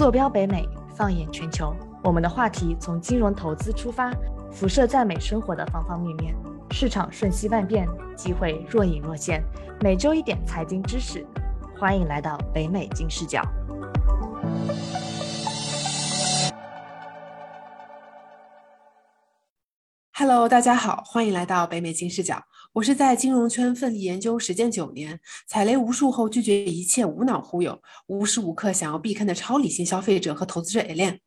坐标北美，放眼全球，我们的话题从金融投资出发，辐射在美生活的方方面面。市场瞬息万变，机会若隐若现。每周一点财经知识，欢迎来到北美金视角。Hello，大家好，欢迎来到北美金视角。我是在金融圈奋力研究实践九年，踩雷无数后拒绝一切无脑忽悠，无时无刻想要避坑的超理性消费者和投资者 Alan。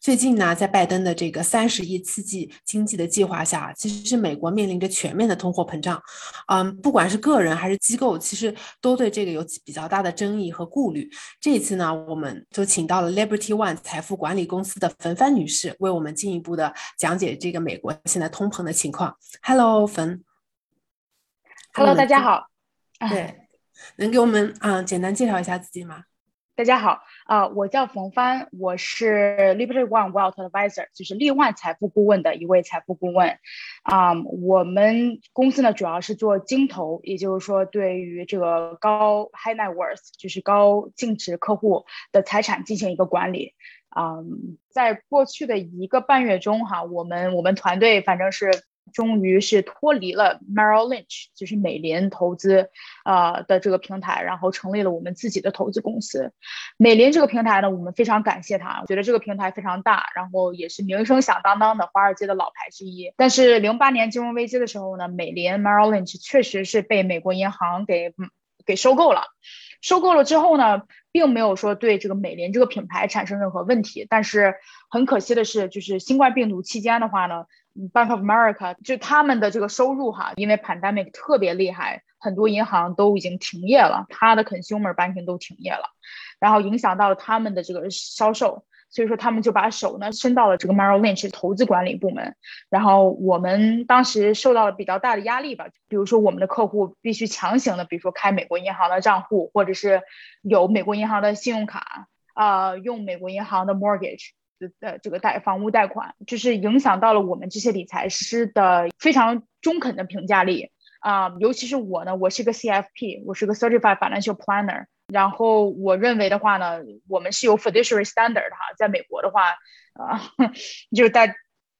最近呢，在拜登的这个三十亿刺激经济的计划下，其实是美国面临着全面的通货膨胀。嗯，不管是个人还是机构，其实都对这个有比较大的争议和顾虑。这一次呢，我们就请到了 Liberty One 财富管理公司的冯帆女士，为我们进一步的讲解这个美国现在通膨的情况。Hello，冯。Hello，大家好。对，能给我们啊简单介绍一下自己吗？大家好，啊，我叫冯帆，我是 Liberty One Wealth Advisor，就是利万财富顾问的一位财富顾问。啊，我们公司呢主要是做精投，也就是说对于这个高 high net worth，就是高净值客户的财产进行一个管理。嗯，在过去的一个半月中，哈，我们我们团队反正是。终于是脱离了 Merrill Lynch，就是美林投资，呃的这个平台，然后成立了我们自己的投资公司。美林这个平台呢，我们非常感谢它，我觉得这个平台非常大，然后也是名声响当当的华尔街的老牌之一。但是零八年金融危机的时候呢，美林 Merrill Lynch 确实是被美国银行给给收购了。收购了之后呢，并没有说对这个美林这个品牌产生任何问题。但是很可惜的是，就是新冠病毒期间的话呢。Bank of America 就他们的这个收入哈，因为 pandemic 特别厉害，很多银行都已经停业了，他的 consumer banking 都停业了，然后影响到了他们的这个销售，所以说他们就把手呢伸到了这个 Merrill Lynch 投资管理部门，然后我们当时受到了比较大的压力吧，比如说我们的客户必须强行的，比如说开美国银行的账户，或者是有美国银行的信用卡，啊，用美国银行的 mortgage。的这个贷房屋贷款，就是影响到了我们这些理财师的非常中肯的评价力啊，尤其是我呢，我是个 CFP，我是个 Certified Financial Planner，然后我认为的话呢，我们是有 Fiduciary Standard 哈，在美国的话，啊，就是在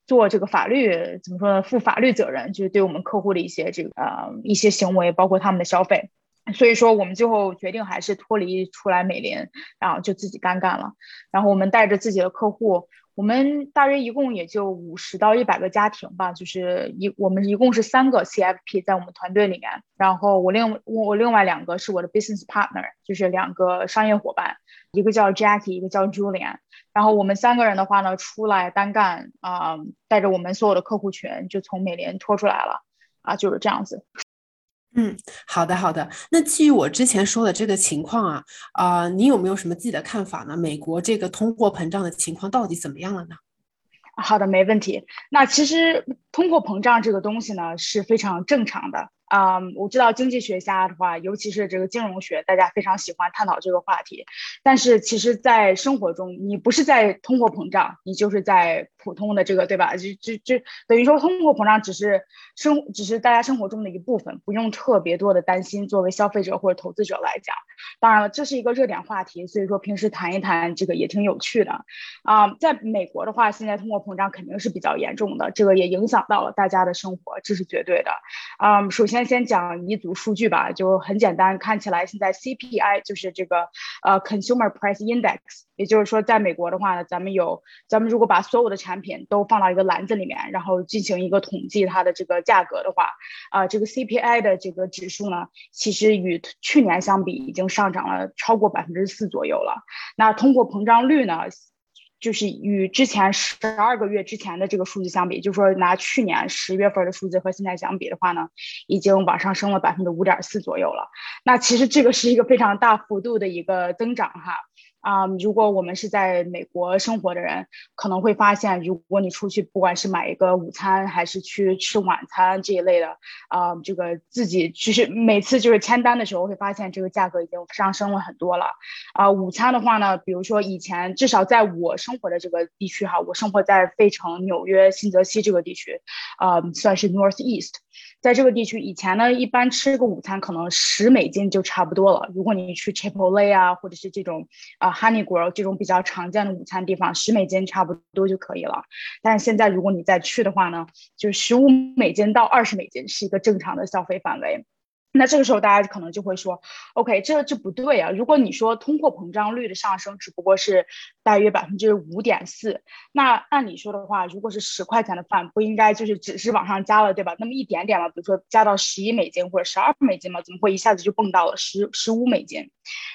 做这个法律怎么说呢，负法律责任，就是对我们客户的一些这个呃一些行为，包括他们的消费。所以说，我们最后决定还是脱离出来美林，然后就自己单干了。然后我们带着自己的客户，我们大约一共也就五十到一百个家庭吧，就是一我们一共是三个 CFP 在我们团队里面。然后我另我另外两个是我的 business partner，就是两个商业伙伴，一个叫 Jackie，一个叫 Julian。然后我们三个人的话呢，出来单干啊，带着我们所有的客户群就从美林拖出来了啊，就是这样子。嗯，好的好的。那基于我之前说的这个情况啊，啊，你有没有什么自己的看法呢？美国这个通货膨胀的情况到底怎么样了呢？好的，没问题。那其实通货膨胀这个东西呢是非常正常的。啊，我知道经济学家的话，尤其是这个金融学，大家非常喜欢探讨这个话题。但是其实，在生活中，你不是在通货膨胀，你就是在普通的这个，对吧？就就就等于说，通货膨胀只是生，只是大家生活中的一部分，不用特别多的担心。作为消费者或者投资者来讲，当然了，这是一个热点话题，所以说平时谈一谈这个也挺有趣的。啊，在美国的话，现在通货膨胀肯定是比较严重的，这个也影响到了大家的生活，这是绝对的。啊，首先。先先讲一组数据吧，就很简单，看起来现在 CPI 就是这个呃 Consumer Price Index，也就是说，在美国的话呢，咱们有咱们如果把所有的产品都放到一个篮子里面，然后进行一个统计它的这个价格的话，啊，这个 CPI 的这个指数呢，其实与去年相比已经上涨了超过百分之四左右了。那通货膨胀率呢？就是与之前十二个月之前的这个数据相比，就是说拿去年十月份的数字和现在相比的话呢，已经往上升了百分之五点四左右了。那其实这个是一个非常大幅度的一个增长哈。啊，如果我们是在美国生活的人，可能会发现，如果你出去，不管是买一个午餐，还是去吃晚餐这一类的，啊，这个自己就是每次就是签单的时候，会发现这个价格已经上升了很多了。啊，午餐的话呢，比如说以前至少在我生活的这个地区哈，我生活在费城、纽约、新泽西这个地区，啊，算是 Northeast。在这个地区，以前呢，一般吃个午餐可能十美金就差不多了。如果你去 Chipotle 啊，或者是这种啊 Honey Grill 这种比较常见的午餐地方，十美金差不多就可以了。但是现在如果你再去的话呢，就十五美金到二十美金是一个正常的消费范围。那这个时候大家可能就会说，OK，这这不对啊！如果你说通货膨胀率的上升只不过是大约百分之五点四，那按理说的话，如果是十块钱的饭，不应该就是只是往上加了，对吧？那么一点点了，比如说加到十一美金或者十二美金嘛，怎么会一下子就蹦到了十十五美金？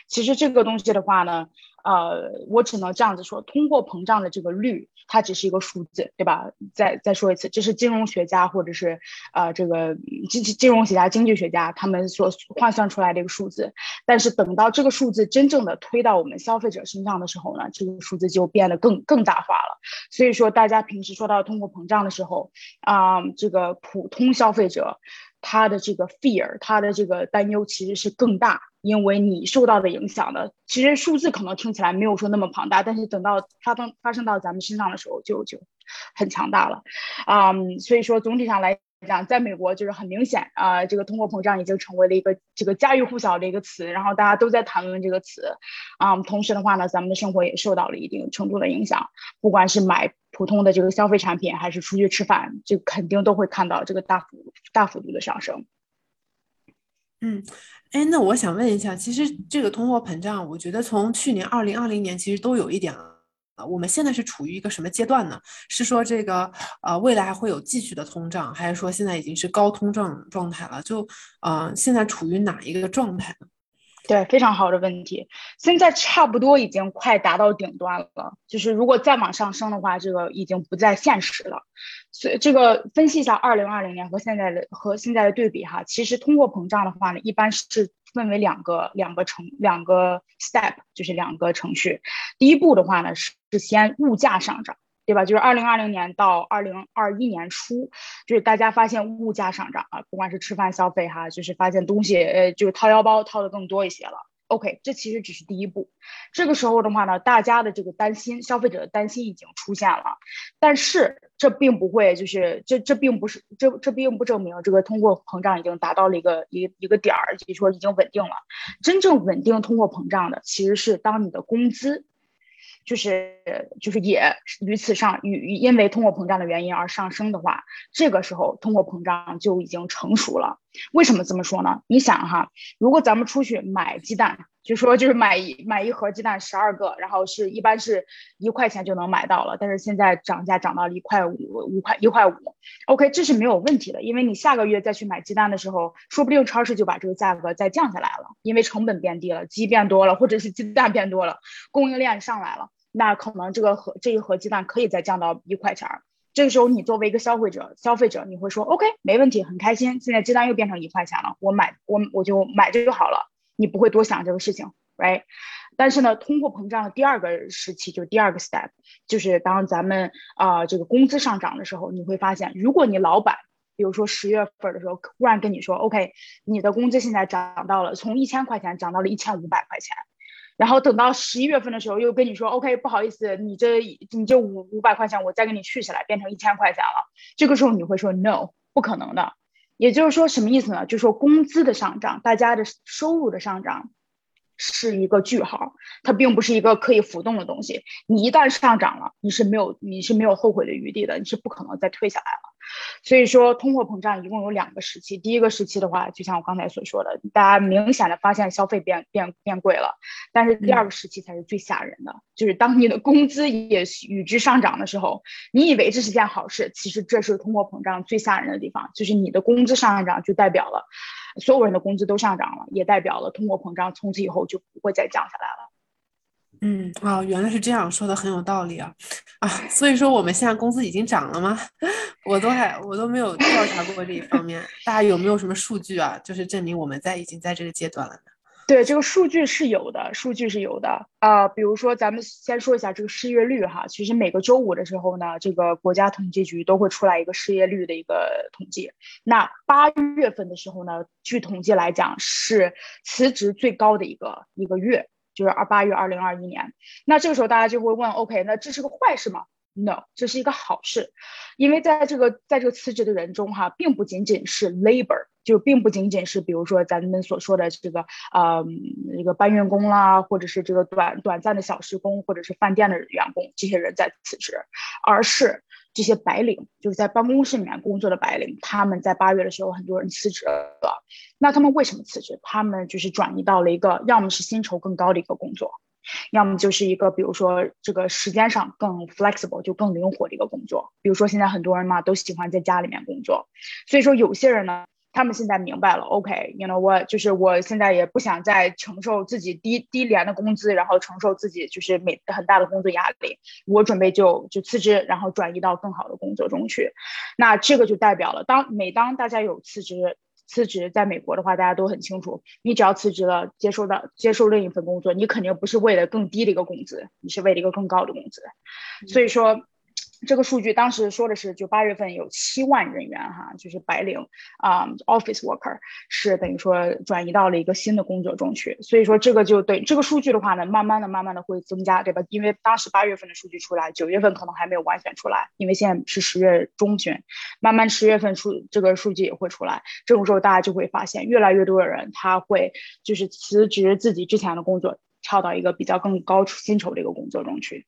其实这个东西的话呢。呃，我只能这样子说，通货膨胀的这个率，它只是一个数字，对吧？再再说一次，这是金融学家或者是呃这个经金融学家、经济学家他们所换算出来的一个数字。但是等到这个数字真正的推到我们消费者身上的时候呢，这个数字就变得更更大化了。所以说，大家平时说到通货膨胀的时候，啊，这个普通消费者。他的这个 fear，他的这个担忧其实是更大，因为你受到的影响的，其实数字可能听起来没有说那么庞大，但是等到发生发生到咱们身上的时候，就就很强大了，啊，所以说总体上来。讲，在美国就是很明显啊，这个通货膨胀已经成为了一个这个家喻户晓的一个词，然后大家都在谈论这个词，啊，同时的话呢，咱们的生活也受到了一定程度的影响，不管是买普通的这个消费产品，还是出去吃饭，就肯定都会看到这个大幅大幅度的上升。嗯，哎，那我想问一下，其实这个通货膨胀，我觉得从去年二零二零年其实都有一点了。啊，我们现在是处于一个什么阶段呢？是说这个呃，未来会有继续的通胀，还是说现在已经是高通胀状态了？就呃，现在处于哪一个状态呢？对，非常好的问题。现在差不多已经快达到顶端了，就是如果再往上升的话，这个已经不再现实了。所以这个分析一下二零二零年和现在的和现在的对比哈，其实通货膨胀的话呢，一般是分为两个两个程两个 step，就是两个程序。第一步的话呢，是先物价上涨。对吧？就是二零二零年到二零二一年初，就是大家发现物价上涨啊，不管是吃饭消费哈，就是发现东西呃，就是掏腰包掏的更多一些了。OK，这其实只是第一步。这个时候的话呢，大家的这个担心，消费者的担心已经出现了，但是这并不会，就是这这并不是这这并不证明这个通货膨胀已经达到了一个一一个点儿，就是说已经稳定了。真正稳定通货膨胀的，其实是当你的工资。就是就是也与此上与因为通货膨胀的原因而上升的话，这个时候通货膨胀就已经成熟了。为什么这么说呢？你想哈，如果咱们出去买鸡蛋，就说就是买一买一盒鸡蛋十二个，然后是一般是一块钱就能买到了，但是现在涨价涨到了一块五五块一块五，OK，这是没有问题的，因为你下个月再去买鸡蛋的时候，说不定超市就把这个价格再降下来了，因为成本变低了，鸡变多了，或者是鸡蛋变多了，供应链上来了，那可能这个盒这一盒鸡蛋可以再降到一块钱儿。这个时候，你作为一个消费者，消费者你会说，OK，没问题，很开心。现在鸡蛋又变成一块钱了，我买，我我就买这就好了。你不会多想这个事情，right？但是呢，通货膨胀的第二个时期，就是第二个 step，就是当咱们啊这个工资上涨的时候，你会发现，如果你老板，比如说十月份的时候，忽然跟你说，OK，你的工资现在涨到了，从一千块钱涨到了一千五百块钱。然后等到十一月份的时候，又跟你说，OK，不好意思，你这你这五五百块钱，我再给你去起来，变成一千块钱了。这个时候你会说，No，不可能的。也就是说，什么意思呢？就是说工资的上涨，大家的收入的上涨，是一个句号，它并不是一个可以浮动的东西。你一旦上涨了，你是没有你是没有后悔的余地的，你是不可能再退下来了。所以说，通货膨胀一共有两个时期。第一个时期的话，就像我刚才所说的，大家明显的发现消费变变变贵了。但是第二个时期才是最吓人的，就是当你的工资也与之上涨的时候，你以为这是件好事，其实这是通货膨胀最吓人的地方。就是你的工资上涨，就代表了所有人的工资都上涨了，也代表了通货膨胀从此以后就不会再降下来了。嗯啊，原来是这样说的，很有道理啊啊！所以说我们现在工资已经涨了吗？我都还我都没有调查过这一方面，大家有没有什么数据啊？就是证明我们在已经在这个阶段了呢？对，这个数据是有的，数据是有的啊。比如说，咱们先说一下这个失业率哈。其实每个周五的时候呢，这个国家统计局都会出来一个失业率的一个统计。那八月份的时候呢，据统计来讲是辞职最高的一个一个月。就是二八月二零二一年，那这个时候大家就会问，OK，那这是个坏事吗？？No，这是一个好事，因为在这个在这个辞职的人中哈，并不仅仅是 labor，就并不仅仅是比如说咱们所说的这个呃一个搬运工啦，或者是这个短短暂的小时工，或者是饭店的员工这些人在辞职，而是。这些白领就是在办公室里面工作的白领，他们在八月的时候，很多人辞职了。那他们为什么辞职？他们就是转移到了一个要么是薪酬更高的一个工作，要么就是一个比如说这个时间上更 flexible 就更灵活的一个工作。比如说现在很多人嘛都喜欢在家里面工作，所以说有些人呢。他们现在明白了，OK，you know 我就是我现在也不想再承受自己低低廉的工资，然后承受自己就是每很大的工作压力，我准备就就辞职，然后转移到更好的工作中去。那这个就代表了，当每当大家有辞职辞职，在美国的话，大家都很清楚，你只要辞职了，接受到接受另一份工作，你肯定不是为了更低的一个工资，你是为了一个更高的工资。所以说。这个数据当时说的是，就八月份有七万人员哈，就是白领啊，office worker 是等于说转移到了一个新的工作中去。所以说这个就对这个数据的话呢，慢慢的、慢慢的会增加，对吧？因为当时八月份的数据出来，九月份可能还没有完全出来，因为现在是十月中旬，慢慢十月份数这个数据也会出来。这种时候大家就会发现，越来越多的人他会就是辞职自己之前的工作，跳到一个比较更高薪酬的一个工作中去，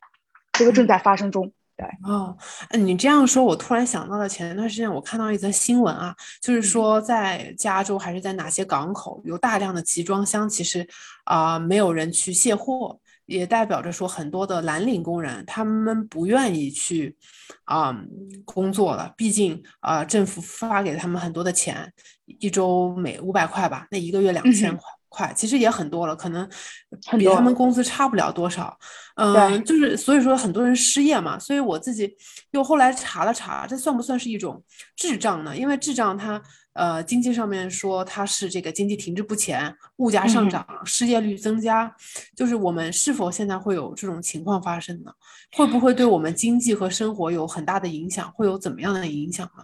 这个正在发生中。对。哦，你这样说，我突然想到了前一段时间我看到一则新闻啊，就是说在加州还是在哪些港口有大量的集装箱，其实啊没有人去卸货，也代表着说很多的蓝领工人他们不愿意去啊工作了，毕竟啊政府发给他们很多的钱，一周每五百块吧，那一个月两千块。快，其实也很多了，可能比他们工资差不了多少。嗯，就是所以说很多人失业嘛，所以我自己又后来查了查，这算不算是一种滞胀呢？因为滞胀它呃经济上面说它是这个经济停滞不前，物价上涨，失业率增加，就是我们是否现在会有这种情况发生呢？会不会对我们经济和生活有很大的影响？会有怎么样的影响呢？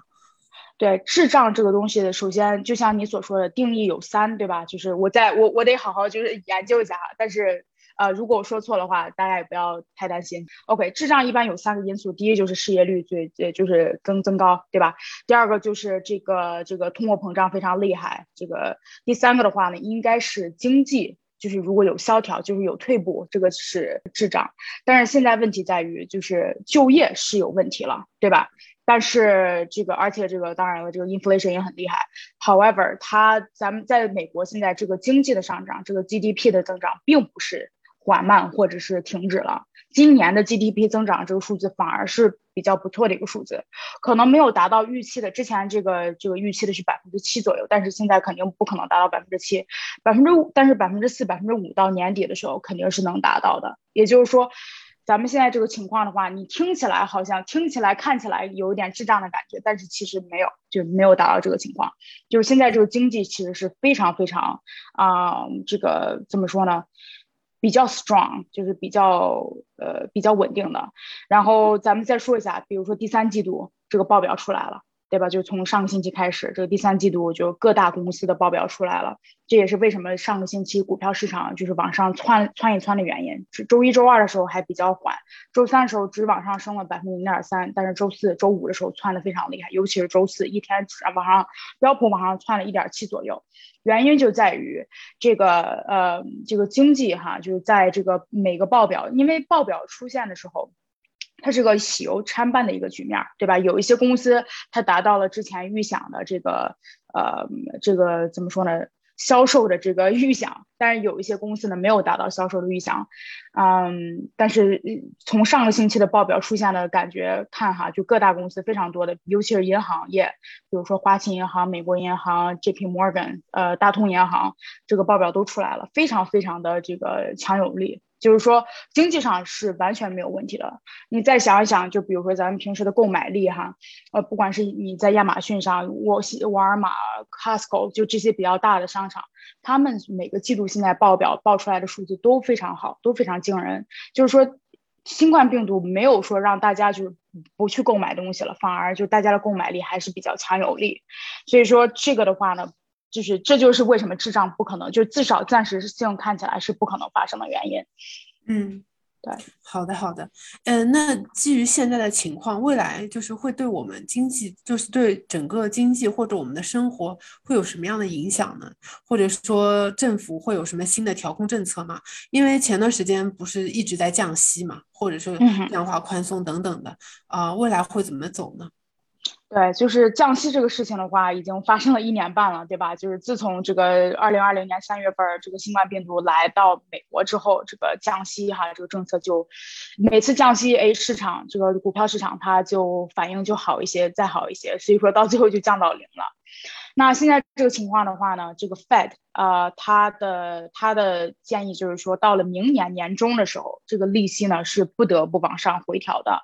对智障这个东西，首先就像你所说的，定义有三，对吧？就是我在我我得好好就是研究一下。但是呃，如果我说错的话，大家也不要太担心。OK，智障一般有三个因素，第一就是失业率最呃就是增增高，对吧？第二个就是这个这个通货膨胀非常厉害，这个第三个的话呢，应该是经济就是如果有萧条，就是有退步，这个是智障。但是现在问题在于就是就业是有问题了，对吧？但是这个，而且这个当然了，这个 inflation 也很厉害。However，它咱们在美国现在这个经济的上涨，这个 GDP 的增长并不是缓慢或者是停止了。今年的 GDP 增长这个数字反而是比较不错的一个数字，可能没有达到预期的。之前这个这个预期的是百分之七左右，但是现在肯定不可能达到百分之七，百分之五，但是百分之四、百分之五到年底的时候肯定是能达到的。也就是说。咱们现在这个情况的话，你听起来好像听起来看起来有一点智障的感觉，但是其实没有，就没有达到这个情况。就是现在这个经济其实是非常非常啊，这个怎么说呢？比较 strong，就是比较呃比较稳定的。然后咱们再说一下，比如说第三季度这个报表出来了。对吧？就从上个星期开始，这个第三季度就各大公司的报表出来了。这也是为什么上个星期股票市场就是往上窜窜一窜的原因。周一周二的时候还比较缓，周三的时候只往上升了百分之零点三，但是周四周五的时候窜的非常厉害，尤其是周四一天往上标普往上窜了一点七左右。原因就在于这个呃这个经济哈，就是在这个每个报表，因为报表出现的时候。它是个喜忧参半的一个局面，对吧？有一些公司它达到了之前预想的这个，呃，这个怎么说呢？销售的这个预想，但是有一些公司呢没有达到销售的预想，嗯，但是从上个星期的报表出现的感觉看哈，就各大公司非常多的，尤其是银行业，比如说花旗银行、美国银行、J.P. Morgan，呃，大通银行，这个报表都出来了，非常非常的这个强有力。就是说，经济上是完全没有问题的。你再想一想，就比如说咱们平时的购买力哈，呃，不管是你在亚马逊上、沃西、沃尔玛、Costco，就这些比较大的商场，他们每个季度现在报表报出来的数字都非常好，都非常惊人。就是说，新冠病毒没有说让大家就是不去购买东西了，反而就大家的购买力还是比较强有力。所以说这个的话呢。就是，这就是为什么智障不可能，就至少暂时性看起来是不可能发生的原因。嗯对，好的好的，嗯，那基于现在的情况，未来就是会对我们经济，就是对整个经济或者我们的生活会有什么样的影响呢？或者说政府会有什么新的调控政策吗？因为前段时间不是一直在降息嘛，或者说量化宽松等等的，啊，未来会怎么走呢？对，就是降息这个事情的话，已经发生了一年半了，对吧？就是自从这个二零二零年三月份这个新冠病毒来到美国之后，这个降息哈，这个政策就每次降息，哎，市场这个股票市场它就反应就好一些，再好一些，所以说到最后就降到零了。那现在这个情况的话呢，这个 Fed 啊，它的它的建议就是说，到了明年年中的时候，这个利息呢是不得不往上回调的。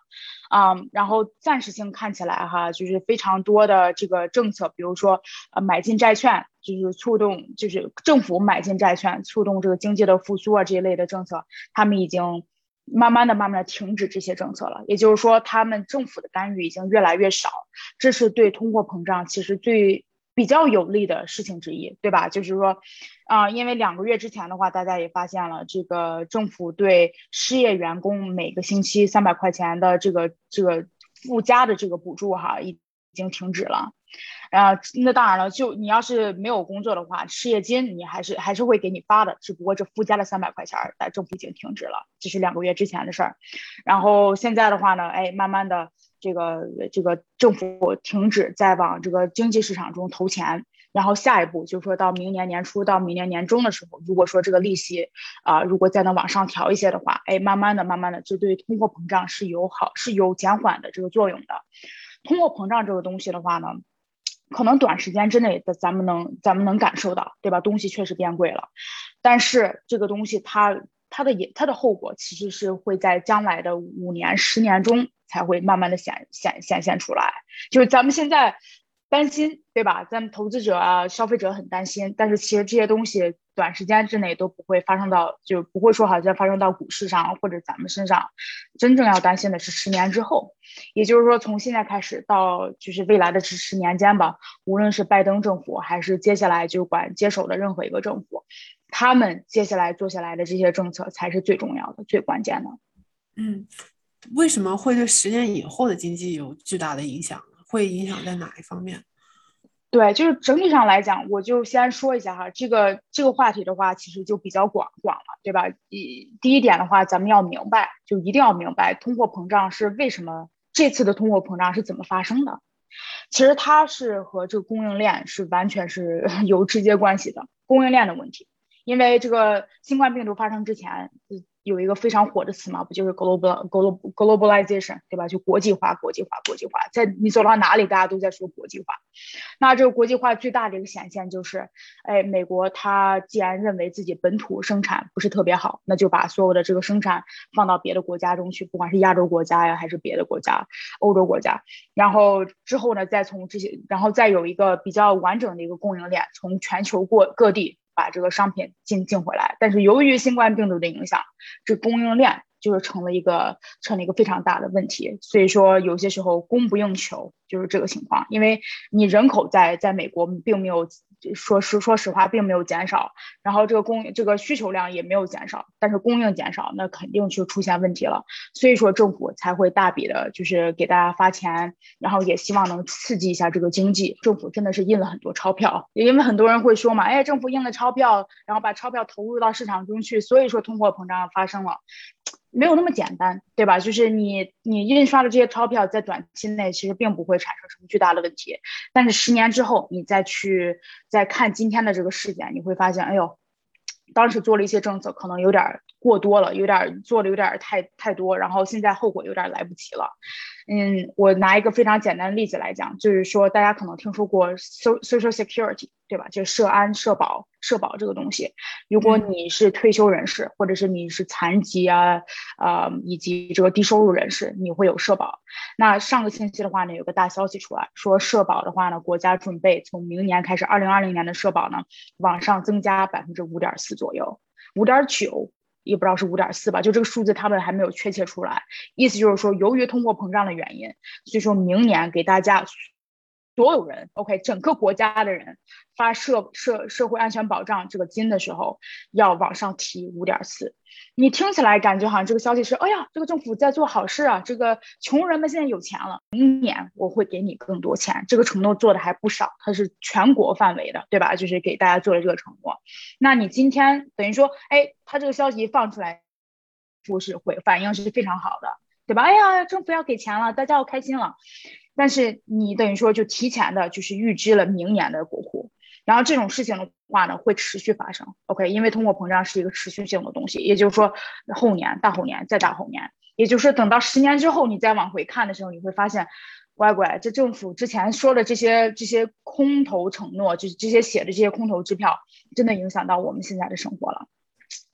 啊，然后暂时性看起来哈，就是非常多的这个政策，比如说呃买进债券，就是促动，就是政府买进债券，促动这个经济的复苏啊这一类的政策，他们已经慢慢的、慢慢的停止这些政策了。也就是说，他们政府的干预已经越来越少，这是对通货膨胀其实最。比较有利的事情之一，对吧？就是说，啊，因为两个月之前的话，大家也发现了，这个政府对失业员工每个星期三百块钱的这个这个附加的这个补助，哈，已经停止了。啊，那当然了，就你要是没有工作的话，失业金你还是还是会给你发的，只不过这附加了三百块钱，但政府已经停止了，这是两个月之前的事儿。然后现在的话呢，哎，慢慢的。这个这个政府停止再往这个经济市场中投钱，然后下一步就是说到明年年初到明年年中的时候，如果说这个利息啊，如果再能往上调一些的话，哎，慢慢的、慢慢的，这对通货膨胀是有好是有减缓的这个作用的。通货膨胀这个东西的话呢，可能短时间之内的咱们能咱们能感受到，对吧？东西确实变贵了，但是这个东西它它的也它的后果其实是会在将来的五年、十年中。才会慢慢的显显显现出来，就是咱们现在担心，对吧？咱们投资者啊、消费者很担心，但是其实这些东西短时间之内都不会发生到，就不会说好像发生到股市上或者咱们身上。真正要担心的是十年之后，也就是说从现在开始到就是未来的这十年间吧，无论是拜登政府还是接下来就管接手的任何一个政府，他们接下来做下来的这些政策才是最重要的、最关键的。嗯。为什么会对十年以后的经济有巨大的影响？会影响在哪一方面？对，就是整体上来讲，我就先说一下哈，这个这个话题的话，其实就比较广广了，对吧？一第一点的话，咱们要明白，就一定要明白通货膨胀是为什么，这次的通货膨胀是怎么发生的。其实它是和这个供应链是完全是 有直接关系的，供应链的问题。因为这个新冠病毒发生之前。有一个非常火的词嘛，不就是 global global globalization 对吧？就国际化，国际化，国际化，在你走到哪里，大家都在说国际化。那这个国际化最大的一个显现就是，哎，美国它既然认为自己本土生产不是特别好，那就把所有的这个生产放到别的国家中去，不管是亚洲国家呀，还是别的国家，欧洲国家。然后之后呢，再从这些，然后再有一个比较完整的一个供应链，从全球过各地。把这个商品进进回来，但是由于新冠病毒的影响，这供应链就是成了一个成了一个非常大的问题。所以说，有些时候供不应求就是这个情况，因为你人口在在美国并没有。说实说实话，并没有减少，然后这个供这个需求量也没有减少，但是供应减少，那肯定就出现问题了。所以说政府才会大笔的，就是给大家发钱，然后也希望能刺激一下这个经济。政府真的是印了很多钞票，因为很多人会说嘛，哎，政府印了钞票，然后把钞票投入到市场中去，所以说通货膨胀发生了。没有那么简单，对吧？就是你你印刷的这些钞票，在短期内其实并不会产生什么巨大的问题，但是十年之后，你再去再看今天的这个事件，你会发现，哎呦，当时做了一些政策，可能有点过多了，有点做的有点太太多，然后现在后果有点来不及了。嗯，我拿一个非常简单的例子来讲，就是说大家可能听说过 social security，对吧？就是社安、社保、社保这个东西。如果你是退休人士，或者是你是残疾啊，呃，以及这个低收入人士，你会有社保。那上个星期的话呢，有个大消息出来说，社保的话呢，国家准备从明年开始，二零二零年的社保呢，往上增加百分之五点四左右，五点九。也不知道是五点四吧，就这个数字他们还没有确切出来。意思就是说，由于通货膨胀的原因，所以说明年给大家所有人，OK，整个国家的人发社社社会安全保障这个金的时候，要往上提五点四。你听起来感觉好像这个消息是，哎呀，这个政府在做好事啊，这个穷人们现在有钱了，明年我会给你更多钱，这个承诺做的还不少，它是全国范围的，对吧？就是给大家做了这个承诺。那你今天等于说，哎，他这个消息一放出来，不是会反应是非常好的，对吧？哎呀，政府要给钱了，大家要开心了。但是你等于说就提前的就是预支了明年的国库。然后这种事情的话呢，会持续发生，OK？因为通货膨胀是一个持续性的东西，也就是说后年、大后年、再大后年，也就是说等到十年之后你再往回看的时候，你会发现，乖乖，这政府之前说的这些这些空头承诺，就是这些写的这些空头支票，真的影响到我们现在的生活了。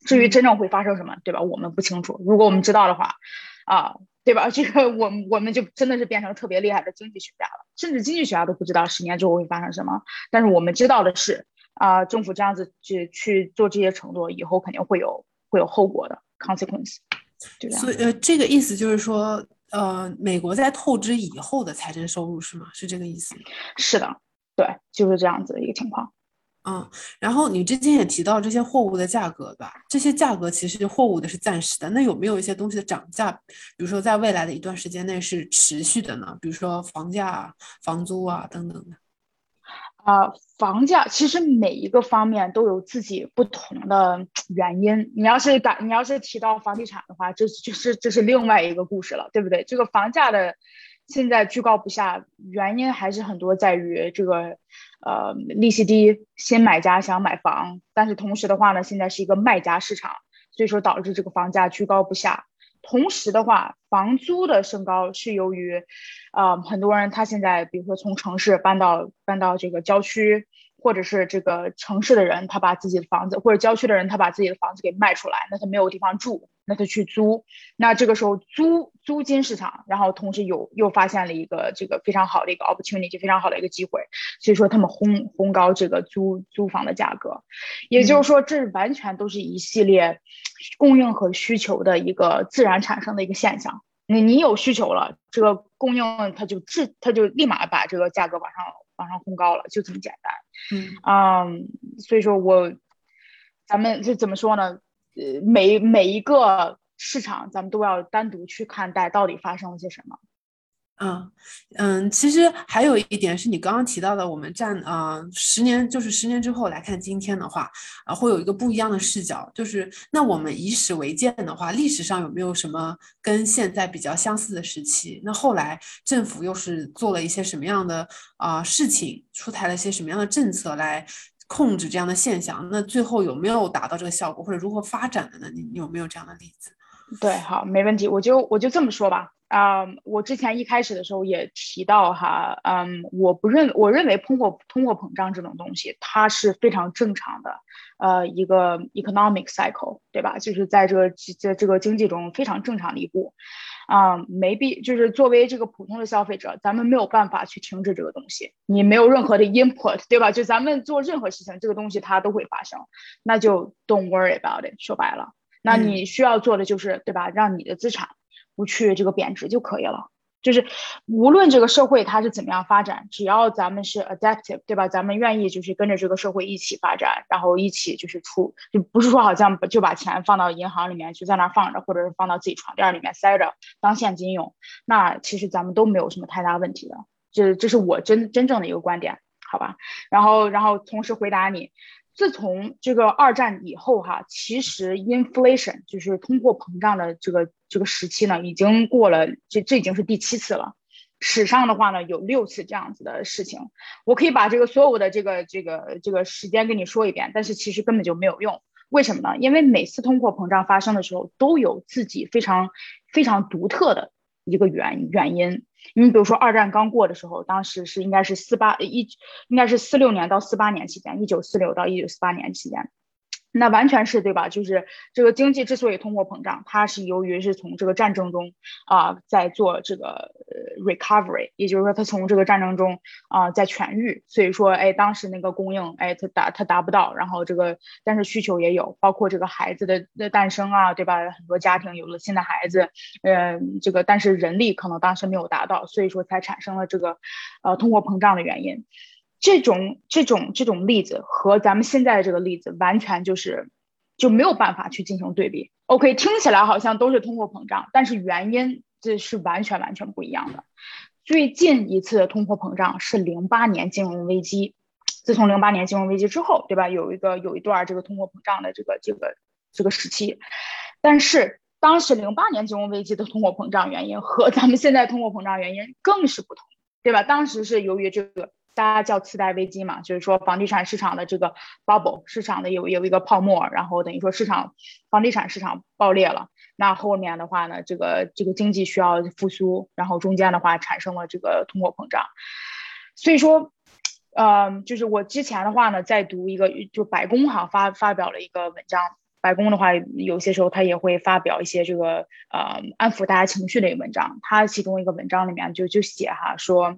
至于真正会发生什么，对吧？我们不清楚。如果我们知道的话，啊。对吧？这个我我们就真的是变成特别厉害的经济学家了，甚至经济学家都不知道十年之后会发生什么。但是我们知道的是，啊，政府这样子去去做这些承诺，以后肯定会有会有后果的 consequence。就这样。所以呃，这个意思就是说，呃，美国在透支以后的财政收入是吗？是这个意思？是的，对，就是这样子的一个情况。嗯，然后你之前也提到这些货物的价格吧？这些价格其实货物的是暂时的，那有没有一些东西的涨价？比如说在未来的一段时间内是持续的呢？比如说房价、房租啊等等的。啊，房价其实每一个方面都有自己不同的原因。你要是感，你要是提到房地产的话，这就是这是另外一个故事了，对不对？这个房价的现在居高不下，原因还是很多在于这个。呃，利息低，新买家想买房，但是同时的话呢，现在是一个卖家市场，所以说导致这个房价居高不下。同时的话，房租的升高是由于，啊，很多人他现在比如说从城市搬到搬到这个郊区。或者是这个城市的人，他把自己的房子，或者郊区的人，他把自己的房子给卖出来，那他没有地方住，那他去租，那这个时候租租金市场，然后同时有又发现了一个这个非常好的一个 opportunity，非常好的一个机会，所以说他们轰轰高这个租租房的价格，也就是说这完全都是一系列供应和需求的一个自然产生的一个现象。你你有需求了，这个供应它就自它就立马把这个价格往上。往上轰高了，就这么简单。嗯所以说我，咱们这怎么说呢？呃，每每一个市场，咱们都要单独去看待，到底发生了些什么。嗯嗯，其实还有一点是你刚刚提到的，我们站啊十年，就是十年之后来看今天的话，啊会有一个不一样的视角，就是那我们以史为鉴的话，历史上有没有什么跟现在比较相似的时期？那后来政府又是做了一些什么样的啊事情，出台了一些什么样的政策来控制这样的现象？那最后有没有达到这个效果，或者如何发展的呢？你有没有这样的例子？对，好，没问题，我就我就这么说吧。啊，我之前一开始的时候也提到哈，嗯，我不认，我认为通货通货膨胀这种东西，它是非常正常的，呃，一个 economic cycle，对吧？就是在这个在这个经济中非常正常的一步，啊，没必就是作为这个普通的消费者，咱们没有办法去停止这个东西，你没有任何的 input，对吧？就咱们做任何事情，这个东西它都会发生，那就 don't worry about it，说白了，那你需要做的就是，对吧？让你的资产。不去这个贬值就可以了，就是无论这个社会它是怎么样发展，只要咱们是 adaptive，对吧？咱们愿意就是跟着这个社会一起发展，然后一起就是出，就不是说好像就把钱放到银行里面就在那放着，或者是放到自己床垫里面塞着当现金用，那其实咱们都没有什么太大问题的。这这是我真真正的一个观点，好吧？然后然后同时回答你。自从这个二战以后，哈，其实 inflation 就是通货膨胀的这个这个时期呢，已经过了，这这已经是第七次了。史上的话呢，有六次这样子的事情。我可以把这个所有的这个这个这个时间跟你说一遍，但是其实根本就没有用。为什么呢？因为每次通货膨胀发生的时候，都有自己非常非常独特的一个原原因。你比如说，二战刚过的时候，当时是应该是四八一，应该是四六年到四八年期间，一九四六到一九四八年期间，那完全是对吧？就是这个经济之所以通货膨胀，它是由于是从这个战争中啊在做这个呃 recovery，也就是说它从这个战争中啊在痊愈。所以说，哎，当时那个供应，哎，它达它达不到，然后这个但是需求也有，包括这个孩子的的诞生啊，对吧？很多家庭有了新的孩子，嗯，这个但是人力可能当时没有达到，所以说才产生了这个呃通货膨胀的原因。这种这种这种例子和咱们现在的这个例子完全就是就没有办法去进行对比。OK，听起来好像都是通货膨胀，但是原因这是完全完全不一样的。最近一次的通货膨胀是零八年金融危机，自从零八年金融危机之后，对吧？有一个有一段这个通货膨胀的这个这个这个时期，但是当时零八年金融危机的通货膨胀原因和咱们现在通货膨胀原因更是不同，对吧？当时是由于这个。大家叫次贷危机嘛，就是说房地产市场的这个 bubble 市场的有有一个泡沫，然后等于说市场房地产市场爆裂了。那后面的话呢，这个这个经济需要复苏，然后中间的话产生了这个通货膨胀。所以说，呃，就是我之前的话呢，在读一个就白宫哈发发表了一个文章，白宫的话有些时候他也会发表一些这个呃安抚大家情绪的一个文章，他其中一个文章里面就就写哈说。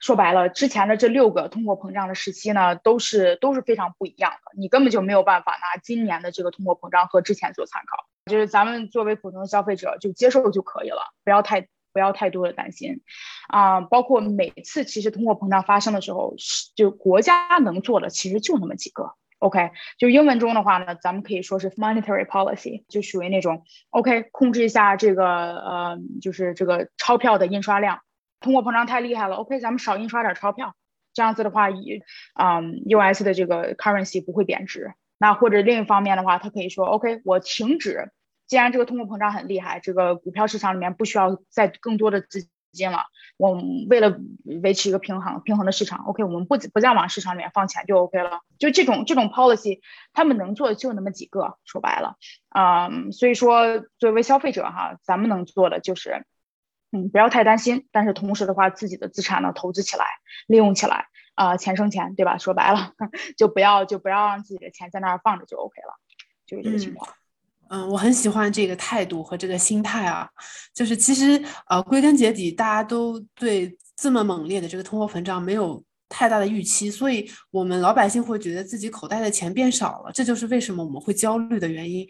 说白了，之前的这六个通货膨胀的时期呢，都是都是非常不一样的。你根本就没有办法拿今年的这个通货膨胀和之前做参考。就是咱们作为普通消费者，就接受就可以了，不要太不要太多的担心。啊，包括每次其实通货膨胀发生的时候，就国家能做的其实就那么几个。OK，就英文中的话呢，咱们可以说是 monetary policy，就属于那种 OK，控制一下这个呃，就是这个钞票的印刷量。通货膨胀太厉害了，OK，咱们少印刷点钞票，这样子的话，以嗯 US 的这个 currency 不会贬值。那或者另一方面的话，他可以说 OK，我停止，既然这个通货膨胀很厉害，这个股票市场里面不需要再更多的资金了，我为了维持一个平衡平衡的市场，OK，我们不不再往市场里面放钱就 OK 了。就这种这种 policy，他们能做的就那么几个，说白了，嗯，所以说作为消费者哈，咱们能做的就是。嗯，不要太担心，但是同时的话，自己的资产呢投资起来，利用起来，啊，钱生钱，对吧？说白了，就不要就不要让自己的钱在那儿放着就 OK 了，就是这个情况。嗯，我很喜欢这个态度和这个心态啊，就是其实呃，归根结底，大家都对这么猛烈的这个通货膨胀没有太大的预期，所以我们老百姓会觉得自己口袋的钱变少了，这就是为什么我们会焦虑的原因。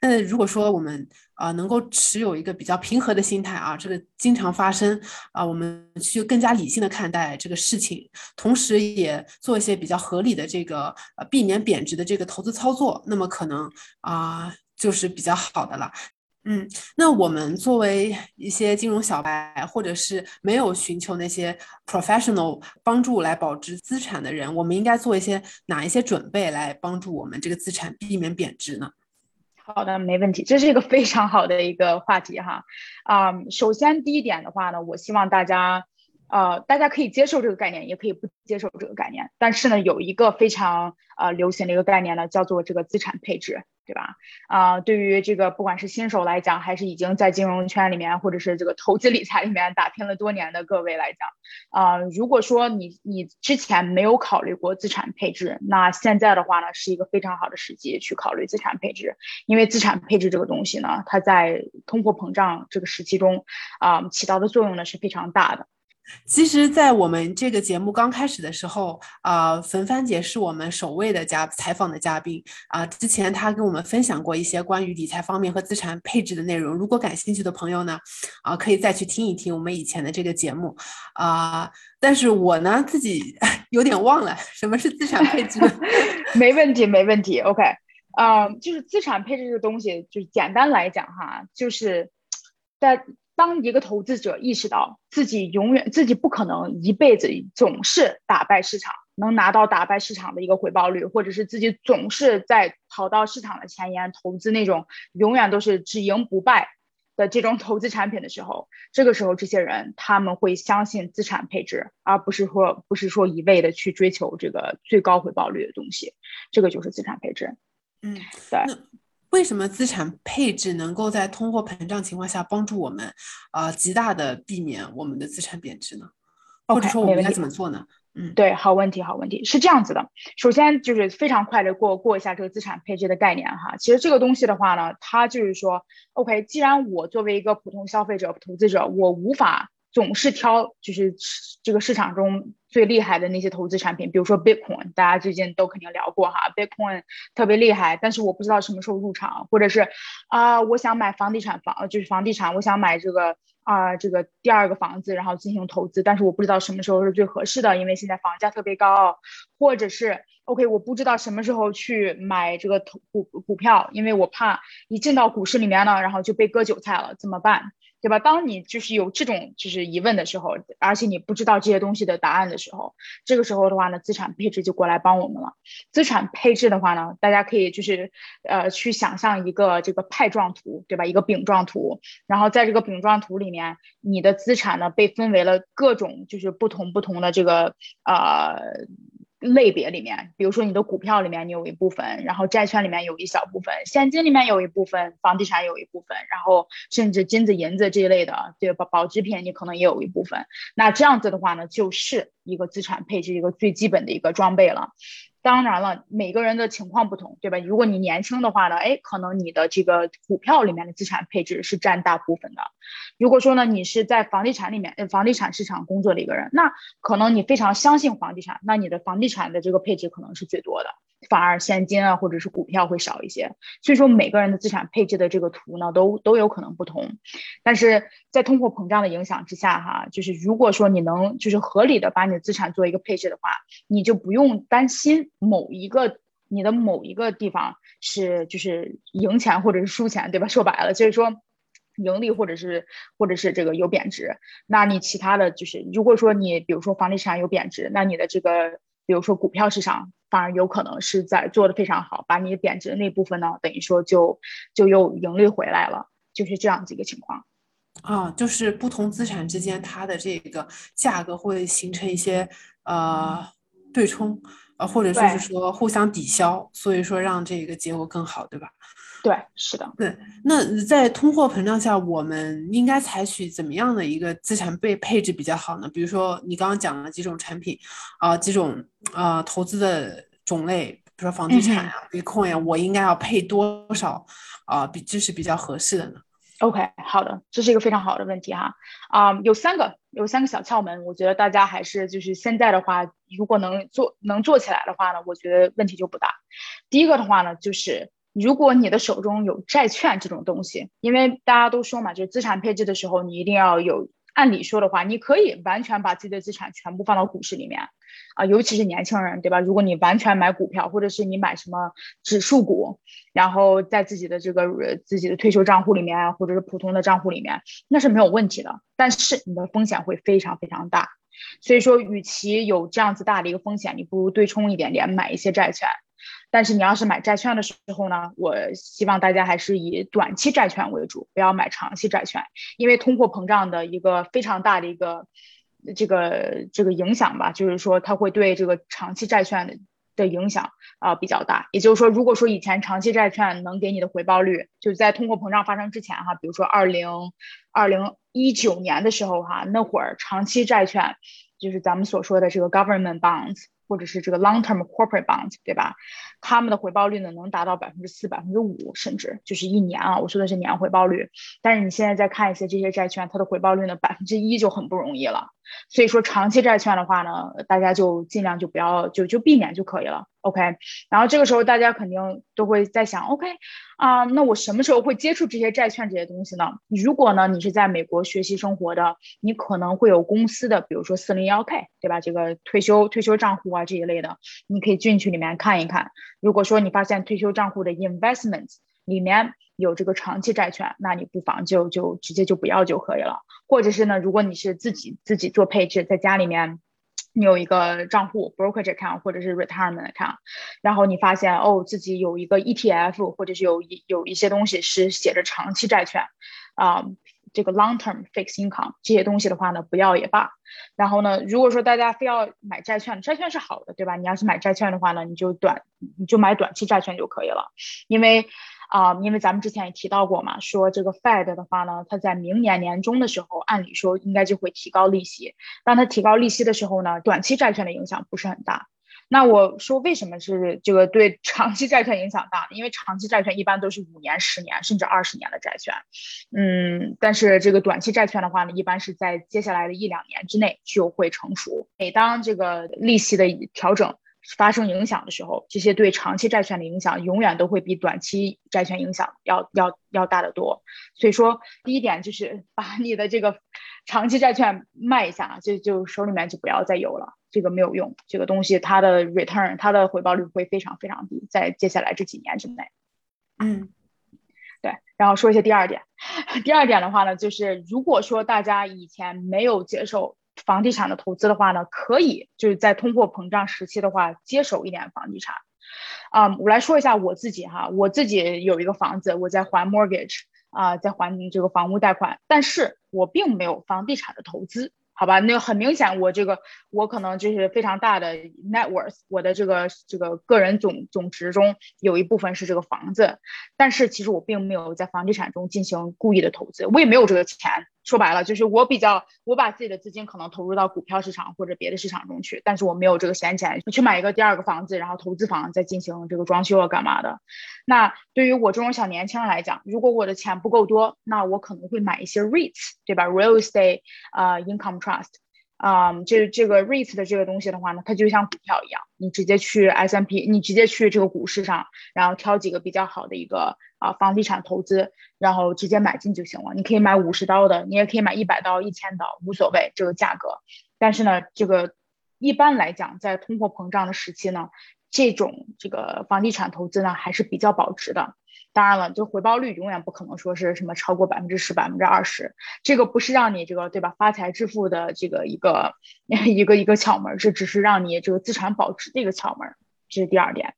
那如果说我们啊能够持有一个比较平和的心态啊，这个经常发生啊，我们去更加理性的看待这个事情，同时也做一些比较合理的这个呃避免贬值的这个投资操作，那么可能啊就是比较好的了。嗯，那我们作为一些金融小白，或者是没有寻求那些 professional 帮助来保值资产的人，我们应该做一些哪一些准备来帮助我们这个资产避免贬值呢？好的，没问题，这是一个非常好的一个话题哈。啊，首先第一点的话呢，我希望大家，呃，大家可以接受这个概念，也可以不接受这个概念。但是呢，有一个非常呃流行的一个概念呢，叫做这个资产配置。对吧？啊，对于这个不管是新手来讲，还是已经在金融圈里面，或者是这个投资理财里面打拼了多年的各位来讲，啊，如果说你你之前没有考虑过资产配置，那现在的话呢，是一个非常好的时机去考虑资产配置，因为资产配置这个东西呢，它在通货膨胀这个时期中，啊，起到的作用呢是非常大的。其实，在我们这个节目刚开始的时候，啊，冯帆姐是我们首位的嘉采访的嘉宾啊。之前她跟我们分享过一些关于理财方面和资产配置的内容。如果感兴趣的朋友呢，啊，可以再去听一听我们以前的这个节目啊。但是我呢，自己 有点忘了什么是资产配置。没问题，没问题。OK，啊，就是资产配置这个东西，就是简单来讲哈，就是在。当一个投资者意识到自己永远自己不可能一辈子总是打败市场，能拿到打败市场的一个回报率，或者是自己总是在跑到市场的前沿投资那种永远都是只赢不败的这种投资产品的时候，这个时候这些人他们会相信资产配置，而不是说不是说一味的去追求这个最高回报率的东西，这个就是资产配置。嗯，对。为什么资产配置能够在通货膨胀情况下帮助我们，呃，极大的避免我们的资产贬值呢？或者说我们应该怎么做呢？嗯，对，好问题，好问题，是这样子的。首先就是非常快的过过一下这个资产配置的概念哈。其实这个东西的话呢，它就是说，OK，既然我作为一个普通消费者、投资者，我无法总是挑就是这个市场中最厉害的那些投资产品，比如说 Bitcoin，大家最近都肯定聊过哈，Bitcoin 特别厉害，但是我不知道什么时候入场，或者是啊，我想买房地产房，就是房地产，我想买这个。啊，这个第二个房子，然后进行投资，但是我不知道什么时候是最合适的，因为现在房价特别高，或者是 OK，我不知道什么时候去买这个投股股票，因为我怕一进到股市里面呢，然后就被割韭菜了，怎么办？对吧？当你就是有这种就是疑问的时候，而且你不知道这些东西的答案的时候，这个时候的话呢，资产配置就过来帮我们了。资产配置的话呢，大家可以就是呃去想象一个这个派状图，对吧？一个饼状图，然后在这个饼状图里面，你的资产呢被分为了各种就是不同不同的这个呃。类别里面，比如说你的股票里面你有一部分，然后债券里面有一小部分，现金里面有一部分，房地产有一部分，然后甚至金子银子这一类的，对保保值品你可能也有一部分。那这样子的话呢，就是一个资产配置一个最基本的一个装备了。当然了，每个人的情况不同，对吧？如果你年轻的话呢，哎，可能你的这个股票里面的资产配置是占大部分的。如果说呢，你是在房地产里面，呃，房地产市场工作的一个人，那可能你非常相信房地产，那你的房地产的这个配置可能是最多的。反而现金啊，或者是股票会少一些，所以说每个人的资产配置的这个图呢，都都有可能不同。但是在通货膨胀的影响之下，哈，就是如果说你能就是合理的把你的资产做一个配置的话，你就不用担心某一个你的某一个地方是就是赢钱或者是输钱，对吧？说白了就是说盈利或者是或者是这个有贬值，那你其他的就是如果说你比如说房地产有贬值，那你的这个。比如说股票市场，反而有可能是在做的非常好，把你贬值的那部分呢，等于说就就又盈利回来了，就是这样子一个情况。啊，就是不同资产之间它的这个价格会形成一些呃对冲，呃或者说是说互相抵消，所以说让这个结果更好，对吧？对，是的，对。那在通货膨胀下，我们应该采取怎么样的一个资产被配置比较好呢？比如说你刚刚讲了几种产品，啊，几种啊投资的种类，比如说房地产啊、Bitcoin 啊，我应该要配多少啊？比这是比较合适的呢？OK，好的，这是一个非常好的问题哈。啊，有三个，有三个小窍门，我觉得大家还是就是现在的话，如果能做能做起来的话呢，我觉得问题就不大。第一个的话呢，就是。如果你的手中有债券这种东西，因为大家都说嘛，就是资产配置的时候，你一定要有。按理说的话，你可以完全把自己的资产全部放到股市里面，啊，尤其是年轻人，对吧？如果你完全买股票，或者是你买什么指数股，然后在自己的这个呃自己的退休账户里面，或者是普通的账户里面，那是没有问题的。但是你的风险会非常非常大，所以说，与其有这样子大的一个风险，你不如对冲一点点，买一些债券。但是你要是买债券的时候呢，我希望大家还是以短期债券为主，不要买长期债券，因为通货膨胀的一个非常大的一个这个这个影响吧，就是说它会对这个长期债券的的影响啊比较大。也就是说，如果说以前长期债券能给你的回报率，就在通货膨胀发生之前哈，比如说二零二零一九年的时候哈，那会儿长期债券就是咱们所说的这个 government bonds。或者是这个 long-term corporate bonds，对吧？他们的回报率呢能达到百分之四、百分之五，甚至就是一年啊，我说的是年回报率。但是你现在再看一些这些债券，它的回报率呢百分之一就很不容易了。所以说长期债券的话呢，大家就尽量就不要就就避免就可以了。OK，然后这个时候大家肯定都会在想，OK，啊，那我什么时候会接触这些债券这些东西呢？如果呢你是在美国学习生活的，你可能会有公司的，比如说四零幺 K，对吧？这个退休退休账户啊这一类的，你可以进去里面看一看。如果说你发现退休账户的 investment 里面有这个长期债券，那你不妨就就直接就不要就可以了。或者是呢，如果你是自己自己做配置，在家里面。你有一个账户 brokerage account 或者是 retirement account，然后你发现哦自己有一个 ETF 或者是有一有一些东西是写着长期债券，啊这个 long term fixed income 这些东西的话呢不要也罢。然后呢如果说大家非要买债券，债券是好的对吧？你要是买债券的话呢，你就短你就买短期债券就可以了，因为啊，因为咱们之前也提到过嘛，说这个 Fed 的话呢，它在明年年中的时候，按理说应该就会提高利息。当它提高利息的时候呢，短期债券的影响不是很大。那我说为什么是这个对长期债券影响大？因为长期债券一般都是五年、十年甚至二十年的债券，嗯，但是这个短期债券的话呢，一般是在接下来的一两年之内就会成熟。每当这个利息的调整发生影响的时候，这些对长期债券的影响永远都会比短期债券影响要要要大得多。所以说，第一点就是把 你的这个长期债券卖一下，就就手里面就不要再有了。这个没有用，这个东西它的 return 它的回报率会非常非常低，在接下来这几年之内。嗯，对。然后说一下第二点，第二点的话呢，就是如果说大家以前没有接受房地产的投资的话呢，可以就是在通货膨胀时期的话接手一点房地产。啊，我来说一下我自己哈，我自己有一个房子，我在还 mortgage 啊，在还这个房屋贷款，但是我并没有房地产的投资。好吧，那很明显，我这个我可能就是非常大的 net worth，我的这个这个个人总总值中有一部分是这个房子，但是其实我并没有在房地产中进行故意的投资，我也没有这个钱。说白了，就是我比较，我把自己的资金可能投入到股票市场或者别的市场中去，但是我没有这个闲钱去买一个第二个房子，然后投资房再进行这个装修啊干嘛的。那对于我这种小年轻来讲，如果我的钱不够多，那我可能会买一些 REITs，对吧？Real estate 啊，income trust。啊，这这个 REIT 的这个东西的话呢，它就像股票一样，你直接去 S&P，你直接去这个股市上，然后挑几个比较好的一个啊房地产投资，然后直接买进就行了。你可以买五十刀的，你也可以买一百刀、一千刀，无所谓这个价格。但是呢，这个一般来讲，在通货膨胀的时期呢，这种这个房地产投资呢还是比较保值的。当然了，就回报率永远不可能说是什么超过百分之十、百分之二十，这个不是让你这个对吧发财致富的这个一个 一个一个窍门，这只是让你这个资产保值的一个窍门，这是第二点。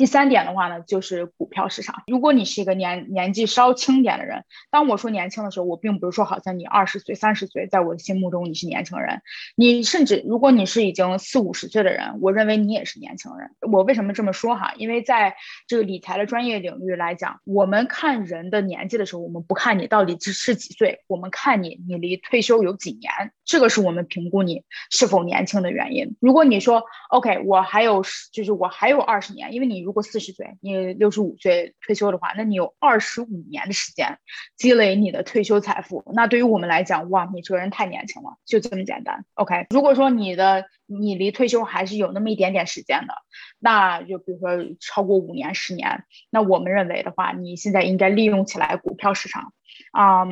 第三点的话呢，就是股票市场。如果你是一个年年纪稍轻点的人，当我说年轻的时候，我并不是说好像你二十岁、三十岁，在我的心目中你是年轻人。你甚至如果你是已经四五十岁的人，我认为你也是年轻人。我为什么这么说哈？因为在这个理财的专业领域来讲，我们看人的年纪的时候，我们不看你到底是几岁，我们看你你离退休有几年，这个是我们评估你是否年轻的原因。如果你说 OK，我还有就是我还有二十年，因为你如果四十岁，你六十五岁退休的话，那你有二十五年的时间积累你的退休财富。那对于我们来讲，哇，你这个人太年轻了，就这么简单。OK，如果说你的你离退休还是有那么一点点时间的，那就比如说超过五年、十年，那我们认为的话，你现在应该利用起来股票市场。啊，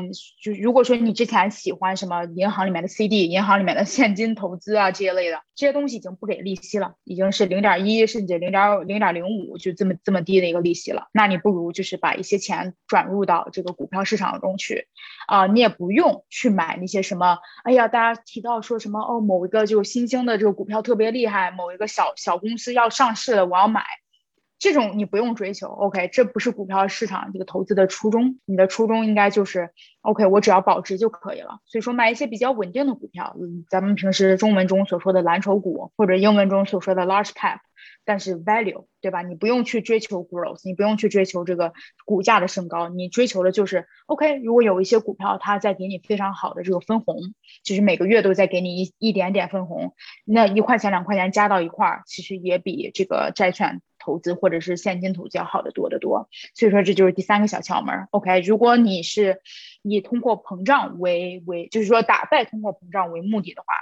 就如果说你之前喜欢什么银行里面的 CD、银行里面的现金投资啊这些类的，这些东西已经不给利息了，已经是零点一甚至零点零点零五，就这么这么低的一个利息了。那你不如就是把一些钱转入到这个股票市场中去，啊，你也不用去买那些什么，哎呀，大家提到说什么哦，某一个就是新兴的这个股票特别厉害，某一个小小公司要上市了，我要买。这种你不用追求，OK，这不是股票市场这个投资的初衷。你的初衷应该就是，OK，我只要保值就可以了。所以说买一些比较稳定的股票，嗯，咱们平时中文中所说的蓝筹股，或者英文中所说的 large cap，但是 value，对吧？你不用去追求 growth，你不用去追求这个股价的升高，你追求的就是，OK，如果有一些股票它在给你非常好的这个分红，就是每个月都在给你一一点点分红，那一块钱两块钱加到一块儿，其实也比这个债券。投资或者是现金投资要好的多得多，所以说这就是第三个小窍门。OK，如果你是以通货膨胀为为，就是说打败通货膨胀为目的的话，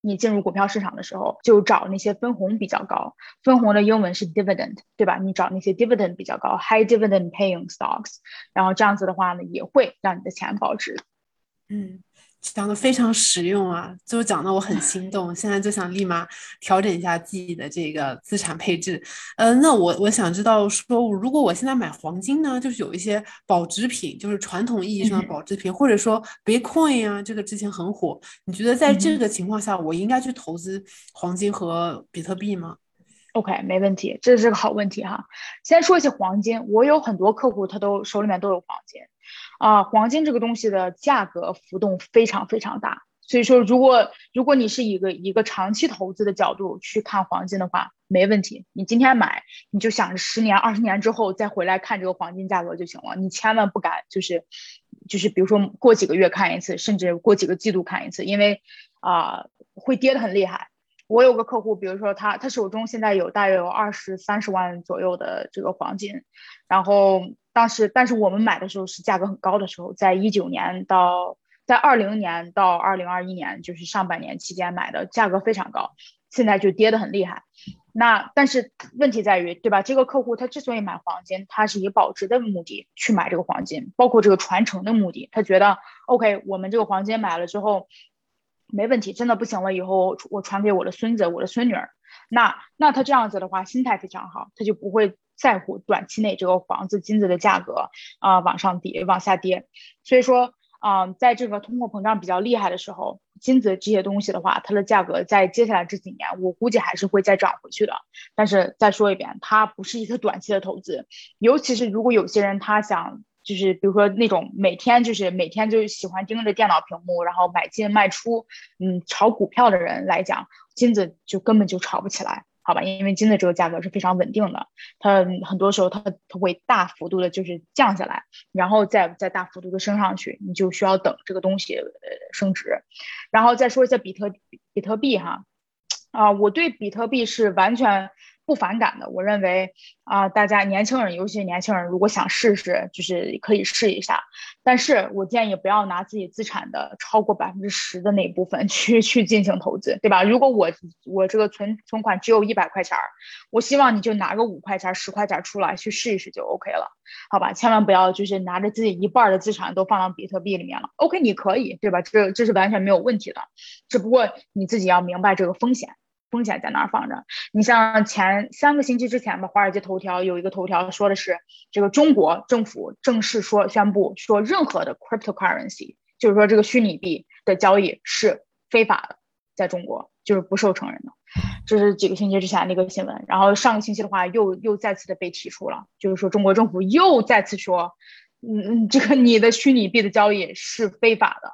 你进入股票市场的时候就找那些分红比较高，分红的英文是 dividend，对吧？你找那些 dividend 比较高，high dividend paying stocks，然后这样子的话呢，也会让你的钱保值。嗯。讲的非常实用啊，就讲的我很心动，现在就想立马调整一下自己的这个资产配置。呃，那我我想知道说，如果我现在买黄金呢，就是有一些保值品，就是传统意义上的保值品，或者说 Bitcoin 啊，这个之前很火。你觉得在这个情况下，我应该去投资黄金和比特币吗？OK，没问题，这是个好问题哈。先说一下黄金，我有很多客户，他都手里面都有黄金。啊，黄金这个东西的价格浮动非常非常大，所以说，如果如果你是一个一个长期投资的角度去看黄金的话，没问题。你今天买，你就想着十年、二十年之后再回来看这个黄金价格就行了。你千万不敢就是就是比如说过几个月看一次，甚至过几个季度看一次，因为啊会跌得很厉害。我有个客户，比如说他他手中现在有大约有二十三十万左右的这个黄金，然后当时但是我们买的时候是价格很高的时候，在一九年到。在二零年到二零二一年，就是上半年期间买的，价格非常高，现在就跌得很厉害。那但是问题在于，对吧？这个客户他之所以买黄金，他是以保值的目的去买这个黄金，包括这个传承的目的。他觉得，OK，我们这个黄金买了之后没问题，真的不行了以后我传给我的孙子、我的孙女儿。那那他这样子的话，心态非常好，他就不会在乎短期内这个房子、金子的价格啊往上跌、往下跌。所以说。嗯，在这个通货膨胀比较厉害的时候，金子这些东西的话，它的价格在接下来这几年，我估计还是会再涨回去的。但是再说一遍，它不是一个短期的投资，尤其是如果有些人他想，就是比如说那种每天就是每天就喜欢盯着电脑屏幕，然后买进卖出，嗯，炒股票的人来讲，金子就根本就炒不起来。好吧，因为金的这个价格是非常稳定的，它很多时候它它会大幅度的就是降下来，然后再再大幅度的升上去，你就需要等这个东西呃升值。然后再说一下比特比特币哈，啊，我对比特币是完全。不反感的，我认为啊，大家年轻人，尤其是年轻人，如果想试试，就是可以试一下。但是我建议不要拿自己资产的超过百分之十的那一部分 去去进行投资，对吧？如果我我这个存存款只有一百块钱儿，我希望你就拿个五块钱、十块钱出来去试一试就 OK 了，好吧？千万不要就是拿着自己一半的资产都放到比特币里面了。OK，你可以，对吧？这这是完全没有问题的，只不过你自己要明白这个风险。风险在那儿放着。你像前三个星期之前吧，华尔街头条有一个头条说的是，这个中国政府正式说宣布说，任何的 cryptocurrency，就是说这个虚拟币的交易是非法的，在中国就是不受承认的。这是几个星期之前的一个新闻。然后上个星期的话，又又再次的被提出了，就是说中国政府又再次说，嗯嗯，这个你的虚拟币的交易是非法的。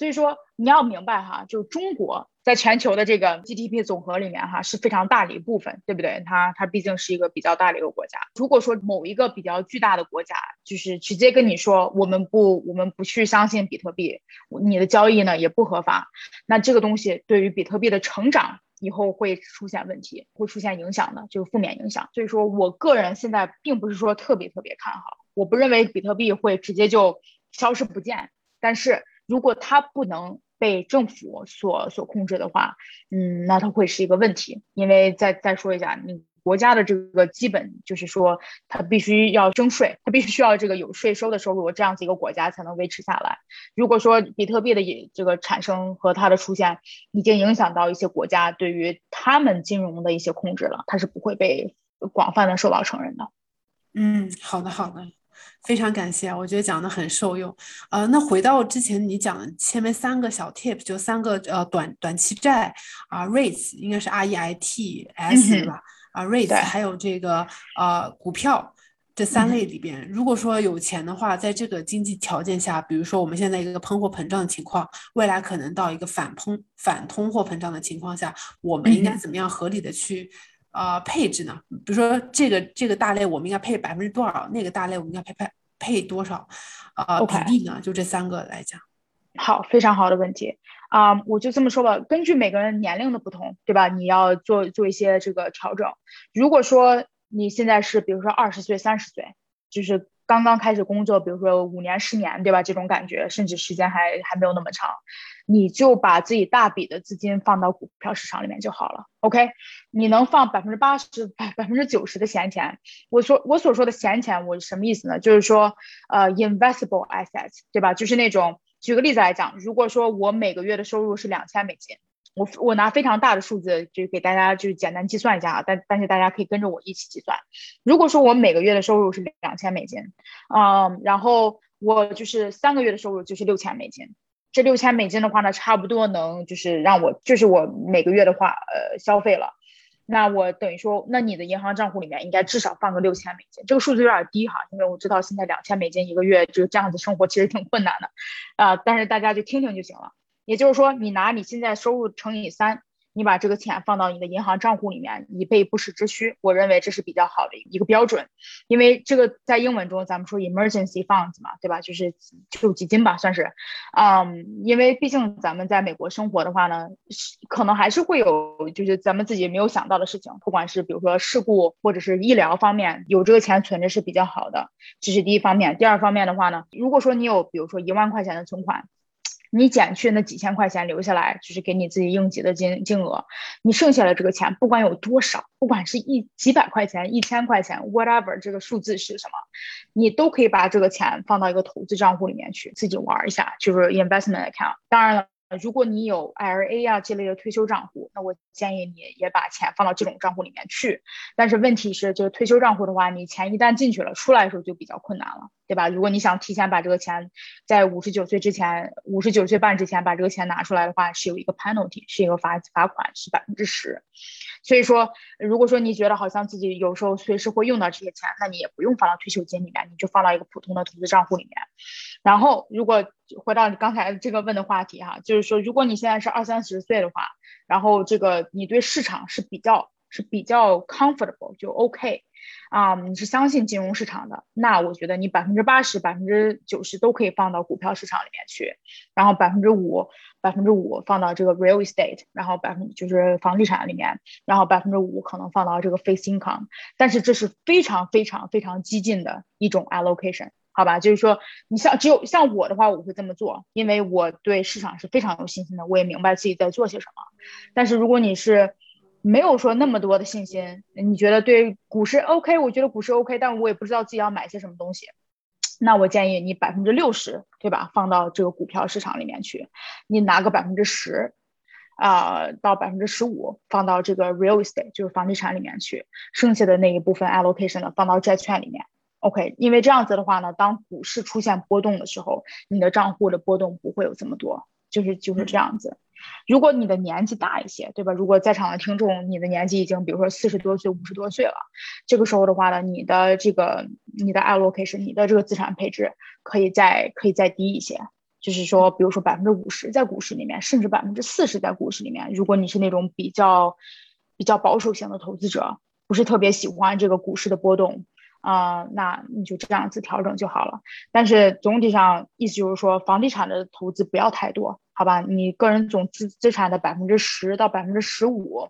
所以说你要明白哈，就中国在全球的这个 GDP 总和里面哈是非常大的一部分，对不对？它它毕竟是一个比较大的一个国家。如果说某一个比较巨大的国家就是直接跟你说我们不我们不去相信比特币，你的交易呢也不合法，那这个东西对于比特币的成长以后会出现问题，会出现影响的，就是负面影响。所以说我个人现在并不是说特别特别看好，我不认为比特币会直接就消失不见，但是。如果它不能被政府所所控制的话，嗯，那它会是一个问题。因为再再说一下，你国家的这个基本就是说，它必须要征税，它必须需要这个有税收的收入，这样子一个国家才能维持下来。如果说比特币的这个产生和它的出现已经影响到一些国家对于他们金融的一些控制了，它是不会被广泛的受到承认的。嗯，好的，好的。非常感谢，我觉得讲的很受用。呃，那回到之前你讲的前面三个小 tip，就三个呃短短期债啊，REITs 应该是 R E I T S 对吧？啊，REITs 还有这个呃股票这三类里边，如果说有钱的话，在这个经济条件下，比如说我们现在一个通货膨胀的情况，未来可能到一个反通反通货膨胀的情况下，我们应该怎么样合理的去？呃，配置呢？比如说这个这个大类，我们应该配百分之多少？那个大类我们应该配配配多少？呃，比例呢？就这三个来讲。好，非常好的问题啊！我就这么说吧，根据每个人年龄的不同，对吧？你要做做一些这个调整。如果说你现在是比如说二十岁、三十岁，就是刚刚开始工作，比如说五年、十年，对吧？这种感觉，甚至时间还还没有那么长。你就把自己大笔的资金放到股票市场里面就好了，OK？你能放百分之八十、百百分之九十的闲钱。我说我所说的闲钱，我什么意思呢？就是说，呃，investable assets，对吧？就是那种，举个例子来讲，如果说我每个月的收入是两千美金，我我拿非常大的数字就给大家就是简单计算一下啊，但但是大家可以跟着我一起计算。如果说我每个月的收入是两千美金，嗯，然后我就是三个月的收入就是六千美金。这六千美金的话呢，差不多能就是让我就是我每个月的话，呃，消费了。那我等于说，那你的银行账户里面应该至少放个六千美金。这个数字有点低哈，因为我知道现在两千美金一个月就这样子生活其实挺困难的，啊，但是大家就听听就行了。也就是说，你拿你现在收入乘以三。你把这个钱放到你的银行账户里面，以备不时之需。我认为这是比较好的一个标准，因为这个在英文中咱们说 emergency funds 嘛，对吧？就是救济金吧，算是。嗯，因为毕竟咱们在美国生活的话呢，可能还是会有就是咱们自己没有想到的事情，不管是比如说事故或者是医疗方面，有这个钱存着是比较好的。这是第一方面。第二方面的话呢，如果说你有比如说一万块钱的存款。你减去那几千块钱留下来，就是给你自己应急的金金额。你剩下的这个钱，不管有多少，不管是一几百块钱、一千块钱，whatever 这个数字是什么，你都可以把这个钱放到一个投资账户里面去，自己玩一下，就是 investment account。当然了。如果你有 IRA 啊这类的退休账户，那我建议你也把钱放到这种账户里面去。但是问题是，就是退休账户的话，你钱一旦进去了，出来的时候就比较困难了，对吧？如果你想提前把这个钱在五十九岁之前、五十九岁半之前把这个钱拿出来的话，是有一个 penalty，是一个罚罚款，是百分之十。所以说，如果说你觉得好像自己有时候随时会用到这些钱，那你也不用放到退休金里面，你就放到一个普通的投资账户里面。然后，如果回到你刚才这个问的话题哈，就是说，如果你现在是二三十岁的话，然后这个你对市场是比较是比较 comfortable 就 OK。啊，你是相信金融市场的，那我觉得你百分之八十、百分之九十都可以放到股票市场里面去，然后百分之五、百分之五放到这个 real estate，然后百分就是房地产里面，然后百分之五可能放到这个 fixed income，但是这是非常非常非常激进的一种 allocation，好吧？就是说，你像只有像我的话，我会这么做，因为我对市场是非常有信心的，我也明白自己在做些什么。但是如果你是，没有说那么多的信心，你觉得对股市 OK？我觉得股市 OK，但我也不知道自己要买些什么东西。那我建议你百分之六十，对吧？放到这个股票市场里面去，你拿个百分之十，啊，到百分之十五放到这个 real estate，就是房地产里面去，剩下的那一部分 allocation 呢，放到债券里面。OK，因为这样子的话呢，当股市出现波动的时候，你的账户的波动不会有这么多，就是就是这样子。如果你的年纪大一些，对吧？如果在场的听众你的年纪已经比如说四十多岁、五十多岁了，这个时候的话呢，你的这个你的 allocation，你的这个资产配置可以再可以再低一些，就是说，比如说百分之五十在股市里面，甚至百分之四十在股市里面。如果你是那种比较比较保守型的投资者，不是特别喜欢这个股市的波动。啊，那你就这样子调整就好了。但是总体上意思就是说，房地产的投资不要太多，好吧？你个人总资资产的百分之十到百分之十五，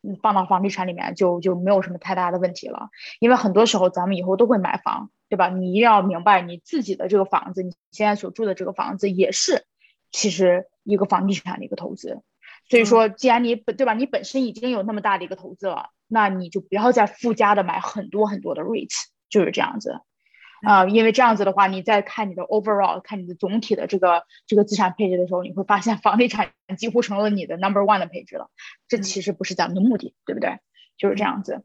你放到房地产里面就就没有什么太大的问题了。因为很多时候咱们以后都会买房，对吧？你一定要明白，你自己的这个房子，你现在所住的这个房子也是其实一个房地产的一个投资。所以说，既然你本对吧，你本身已经有那么大的一个投资了。那你就不要再附加的买很多很多的 REITs，就是这样子，啊，因为这样子的话，你在看你的 overall，看你的总体的这个这个资产配置的时候，你会发现房地产几乎成了你的 number one 的配置了。这其实不是咱们的目的，对不对？就是这样子。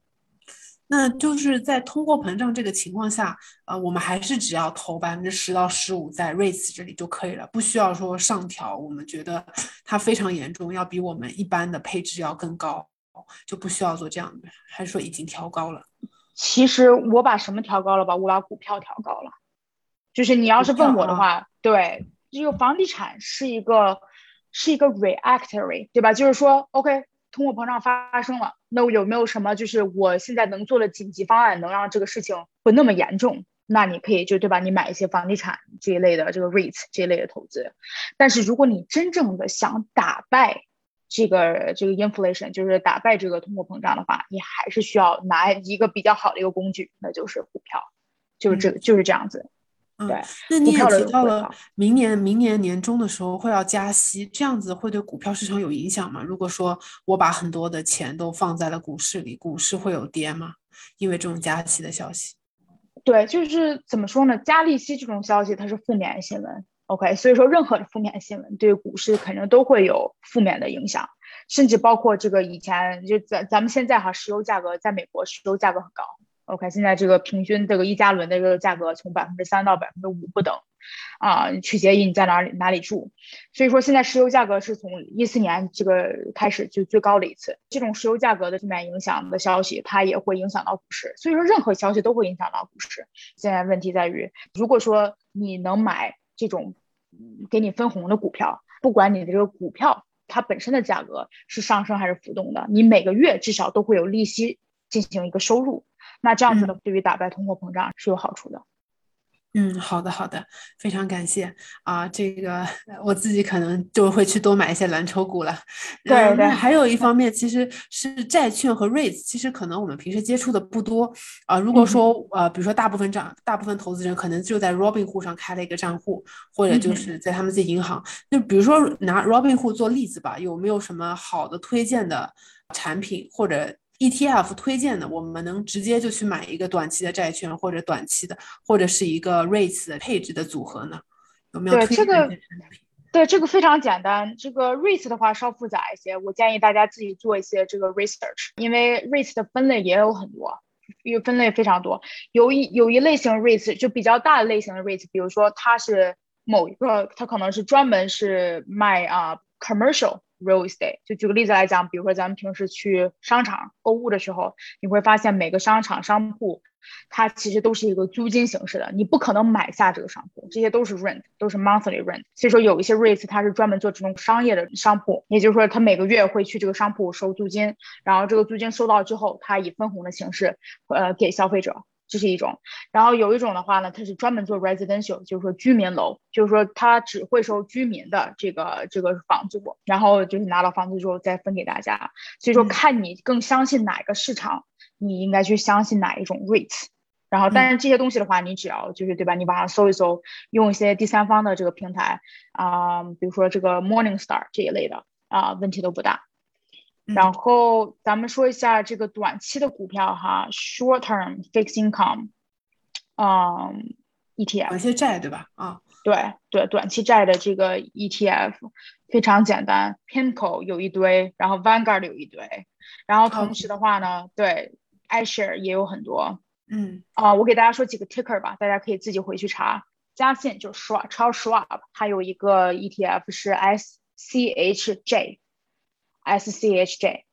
那就是在通货膨胀这个情况下，呃，我们还是只要投百分之十到十五在 REITs 这里就可以了，不需要说上调。我们觉得它非常严重，要比我们一般的配置要更高。就不需要做这样的，还是说已经调高了？其实我把什么调高了吧？我把股票调高了。就是你要是问我的话，对，这个房地产是一个是一个 reactory，对吧？就是说，OK，通货膨胀发生了，那我有没有什么就是我现在能做的紧急方案，能让这个事情不那么严重？那你可以就对吧？你买一些房地产这一类的这个 REITs 这一类的投资。但是如果你真正的想打败，这个这个 inflation 就是打败这个通货膨胀的话，你还是需要拿一个比较好的一个工具，那就是股票，就是这个就是这样子。对，那你也提到了明年明年年中的时候会要加息，这样子会对股票市场有影响吗？如果说我把很多的钱都放在了股市里，股市会有跌吗？因为这种加息的消息。对，就是怎么说呢？加利息这种消息它是负面新闻。OK，所以说任何的负面新闻对股市肯定都会有负面的影响，甚至包括这个以前就咱咱们现在哈，石油价格在美国石油价格很高。OK，现在这个平均这个一加仑的这个价格从百分之三到百分之五不等，啊，取决于你在哪里哪里住。所以说现在石油价格是从一四年这个开始就最高的一次。这种石油价格的负面影响的消息，它也会影响到股市。所以说任何消息都会影响到股市。现在问题在于，如果说你能买。这种给你分红的股票，不管你的这个股票它本身的价格是上升还是浮动的，你每个月至少都会有利息进行一个收入。那这样子呢对于打败通货膨胀是有好处的。嗯，好的好的，非常感谢啊！这个我自己可能就会去多买一些蓝筹股了。对对，还有一方面其实是债券和 REITs，其实可能我们平时接触的不多啊。如果说呃，比如说大部分账，大部分投资人可能就在 Robinhood 上开了一个账户，或者就是在他们自己银行。就比如说拿 Robinhood 做例子吧，有没有什么好的推荐的产品或者？ETF 推荐的，我们能直接就去买一个短期的债券，或者短期的，或者是一个 REITs 的配置的组合呢？有没有推荐的对这个非常简单，这个 REITs 的话稍复杂一些，我建议大家自己做一些这个 research，因为 REITs 的分类也有很多，有分类非常多。有一有一类型 REITs 就比较大的类型的 REITs，比如说它是某一个，它可能是专门是卖啊 commercial。Real estate，就举个例子来讲，比如说咱们平时去商场购物的时候，你会发现每个商场商铺，它其实都是一个租金形式的，你不可能买下这个商铺，这些都是 rent，都是 monthly rent。所以说有一些 REITs 它是专门做这种商业的商铺，也就是说它每个月会去这个商铺收租金，然后这个租金收到之后，它以分红的形式，呃，给消费者。这是一种，然后有一种的话呢，它是专门做 residential，就是说居民楼，就是说它只会收居民的这个这个房租，然后就是拿到房子之后再分给大家。所以说看你更相信哪个市场，你应该去相信哪一种 rate。然后，但是这些东西的话，你只要就是对吧？你网上搜一搜，用一些第三方的这个平台啊，比如说这个 Morningstar 这一类的啊，问题都不大。然后咱们说一下这个短期的股票哈，short term fixed income，嗯，ETF，短期债对吧？啊，对对，短期债的这个 ETF 非常简单，PIMCO 有一堆，然后 Vanguard 有一堆，然后同时的话呢，对，iShare 也有很多，嗯，啊，我给大家说几个 ticker 吧，大家可以自己回去查。嘉信就是 Schwab，超 Schwab，它有一个 ETF 是 SCHJ。S C H J，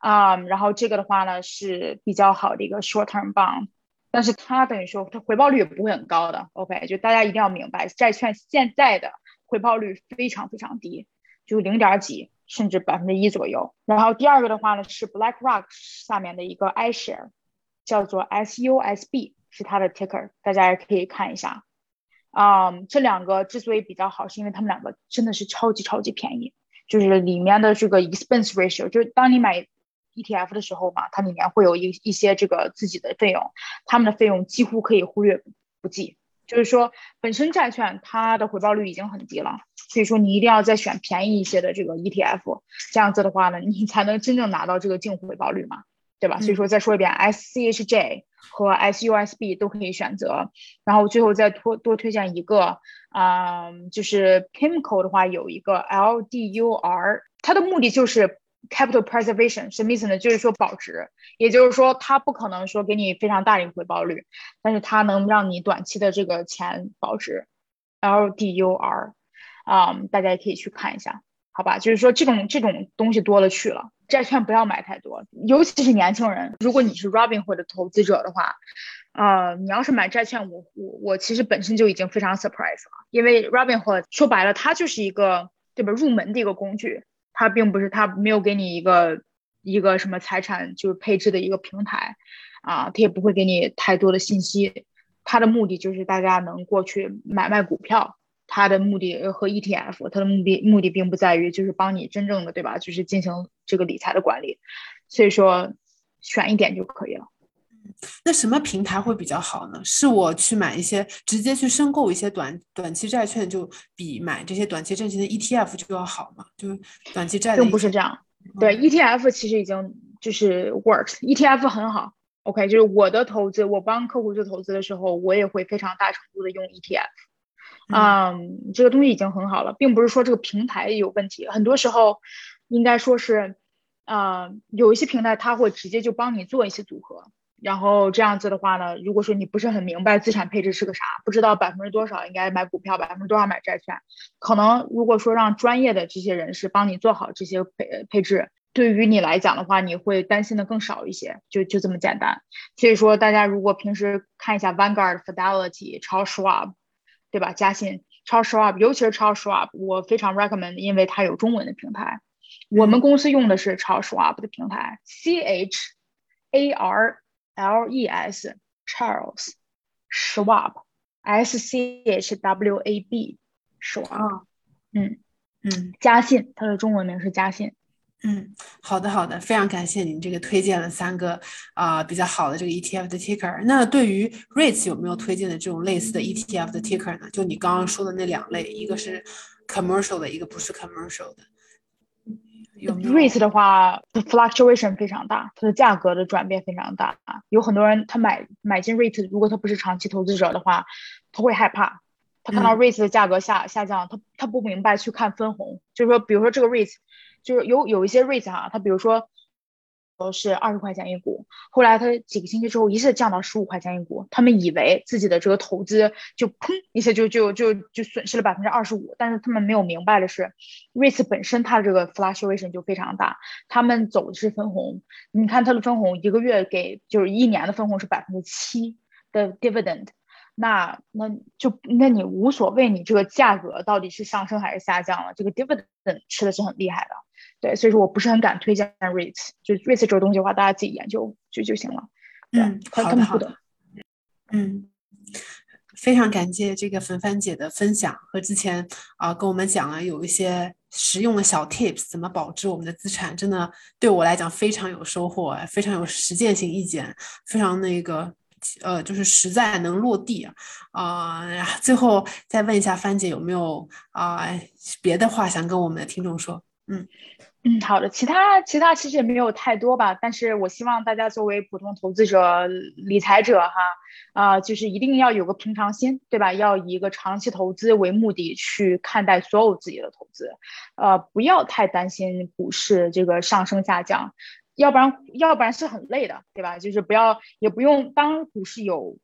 啊，然后这个的话呢是比较好的一个 short term bond，但是它等于说它回报率也不会很高的，OK，就大家一定要明白，债券现在的回报率非常非常低，就零点几甚至百分之一左右。然后第二个的话呢是 BlackRock 下面的一个 iShare，叫做 S U S B 是它的 ticker，大家也可以看一下。啊，这两个之所以比较好，是因为他们两个真的是超级超级便宜。就是里面的这个 expense ratio，就是当你买 ETF 的时候嘛，它里面会有一一些这个自己的费用，他们的费用几乎可以忽略不计。就是说，本身债券它的回报率已经很低了，所以说你一定要再选便宜一些的这个 ETF，这样子的话呢，你才能真正拿到这个净回报率嘛。对吧？所以说再说一遍，SCHJ 和 SUSB 都可以选择，然后最后再多多推荐一个，嗯，就是 PIMCO 的话有一个 LDUR，它的目的就是 capital preservation，什么意思呢？就是说保值，也就是说它不可能说给你非常大的一个回报率，但是它能让你短期的这个钱保值，LDUR，啊，大家也可以去看一下。好吧，就是说这种这种东西多了去了，债券不要买太多，尤其是年轻人。如果你是 Robinhood 的投资者的话，呃，你要是买债券，我我我其实本身就已经非常 surprise 了，因为 Robinhood 说白了，它就是一个对吧入门的一个工具，它并不是它没有给你一个一个什么财产就是配置的一个平台，啊，它也不会给你太多的信息，它的目的就是大家能过去买卖股票。它的目的和 ETF，它的目的目的并不在于就是帮你真正的对吧？就是进行这个理财的管理，所以说选一点就可以了。那什么平台会比较好呢？是我去买一些直接去申购一些短短期债券，就比买这些短期债券的 ETF 就要好吗？就是短期债并不是这样。对 ETF 其实已经就是 works，ETF 很好。OK，就是我的投资，我帮客户做投资的时候，我也会非常大程度的用 ETF。嗯，这个东西已经很好了，并不是说这个平台有问题。很多时候，应该说是，呃，有一些平台它会直接就帮你做一些组合，然后这样子的话呢，如果说你不是很明白资产配置是个啥，不知道百分之多少应该买股票，百分之多少买债券，可能如果说让专业的这些人士帮你做好这些配配置，对于你来讲的话，你会担心的更少一些，就就这么简单。所以说，大家如果平时看一下 Vanguard、Fidelity、超 Schwab。对吧？嘉信 Charles Schwab，尤其是 Charles Schwab，我非常 recommend，因为它有中文的平台。我们公司用的是 Charles Schwab 的平台，C H A R L E S Charles Schwab，S C H W A B Schwab，嗯嗯，嘉信，它的中文名是嘉信。嗯，好的好的，非常感谢您这个推荐了三个啊比较好的这个 ETF 的 ticker。那对于 REITs 有没有推荐的这种类似的 ETF 的 ticker 呢？就你刚刚说的那两类，一个是 commercial 的，一个不是 commercial 的。REITs 的话，fluctuation 非常大，它的价格的转变非常大。有很多人他买买进 REIT，如果他不是长期投资者的话，他会害怕。他看到 REITs 的价格下下降，他他不明白去看分红，就是说，比如说这个 REIT。就是有有一些 REIT 哈，它比如说都是二十块钱一股，后来它几个星期之后一下降到十五块钱一股，他们以为自己的这个投资就砰一下就就就就损失了百分之二十五，但是他们没有明白的是，REIT 本身它这个 fluctuation 就非常大，他们走的是分红，你看它的分红一个月给就是一年的分红是百分之七的 dividend。那那就那你无所谓，你这个价格到底是上升还是下降了？这个 dividend 吃的是很厉害的，对，所以说我不是很敢推荐 REITs，就 REITs 这个东西的话，大家自己研究就就行了。嗯，好的好的。嗯，非常感谢这个粉帆姐的分享和之前啊跟我们讲了有一些实用的小 tips，怎么保值我们的资产，真的对我来讲非常有收获，非常有实践性意见，非常那个。呃，就是实在能落地啊，啊，最后再问一下帆姐有没有啊别的话想跟我们的听众说？嗯嗯，好的，其他其他其实也没有太多吧，但是我希望大家作为普通投资者、理财者哈，啊，就是一定要有个平常心，对吧？要以一个长期投资为目的去看待所有自己的投资，呃，不要太担心股市这个上升下降。要不然，要不然是很累的，对吧？就是不要，也不用当股市有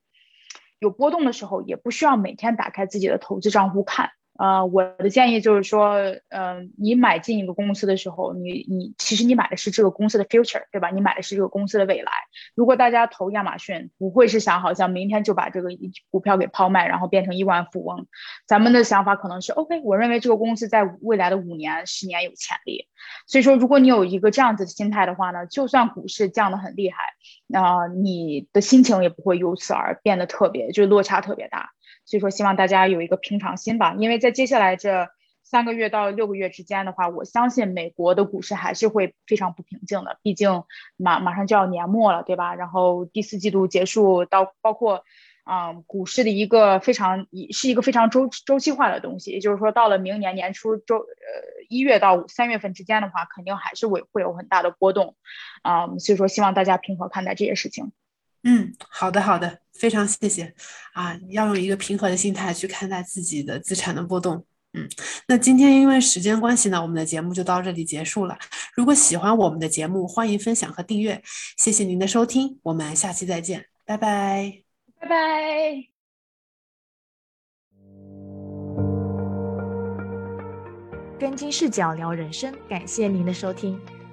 有波动的时候，也不需要每天打开自己的投资账户看。呃，我的建议就是说，嗯，你买进一个公司的时候，你你其实你买的是这个公司的 future，对吧？你买的是这个公司的未来。如果大家投亚马逊，不会是想好像明天就把这个股票给抛卖，然后变成亿万富翁。咱们的想法可能是，OK，我认为这个公司在未来的五年、十年有潜力。所以说，如果你有一个这样子的心态的话呢，就算股市降得很厉害，那你的心情也不会由此而变得特别，就落差特别大。所以说，希望大家有一个平常心吧，因为在接下来这三个月到六个月之间的话，我相信美国的股市还是会非常不平静的，毕竟马马上就要年末了，对吧？然后第四季度结束到包括，嗯，股市的一个非常一是一个非常周周期化的东西，也就是说，到了明年年初周呃一月到三月份之间的话，肯定还是会会有很大的波动，啊，所以说希望大家平和看待这些事情。嗯，好的好的，非常谢谢啊！要用一个平和的心态去看待自己的资产的波动。嗯，那今天因为时间关系呢，我们的节目就到这里结束了。如果喜欢我们的节目，欢迎分享和订阅。谢谢您的收听，我们下期再见，拜拜，拜拜。跟金视角聊人生，感谢您的收听。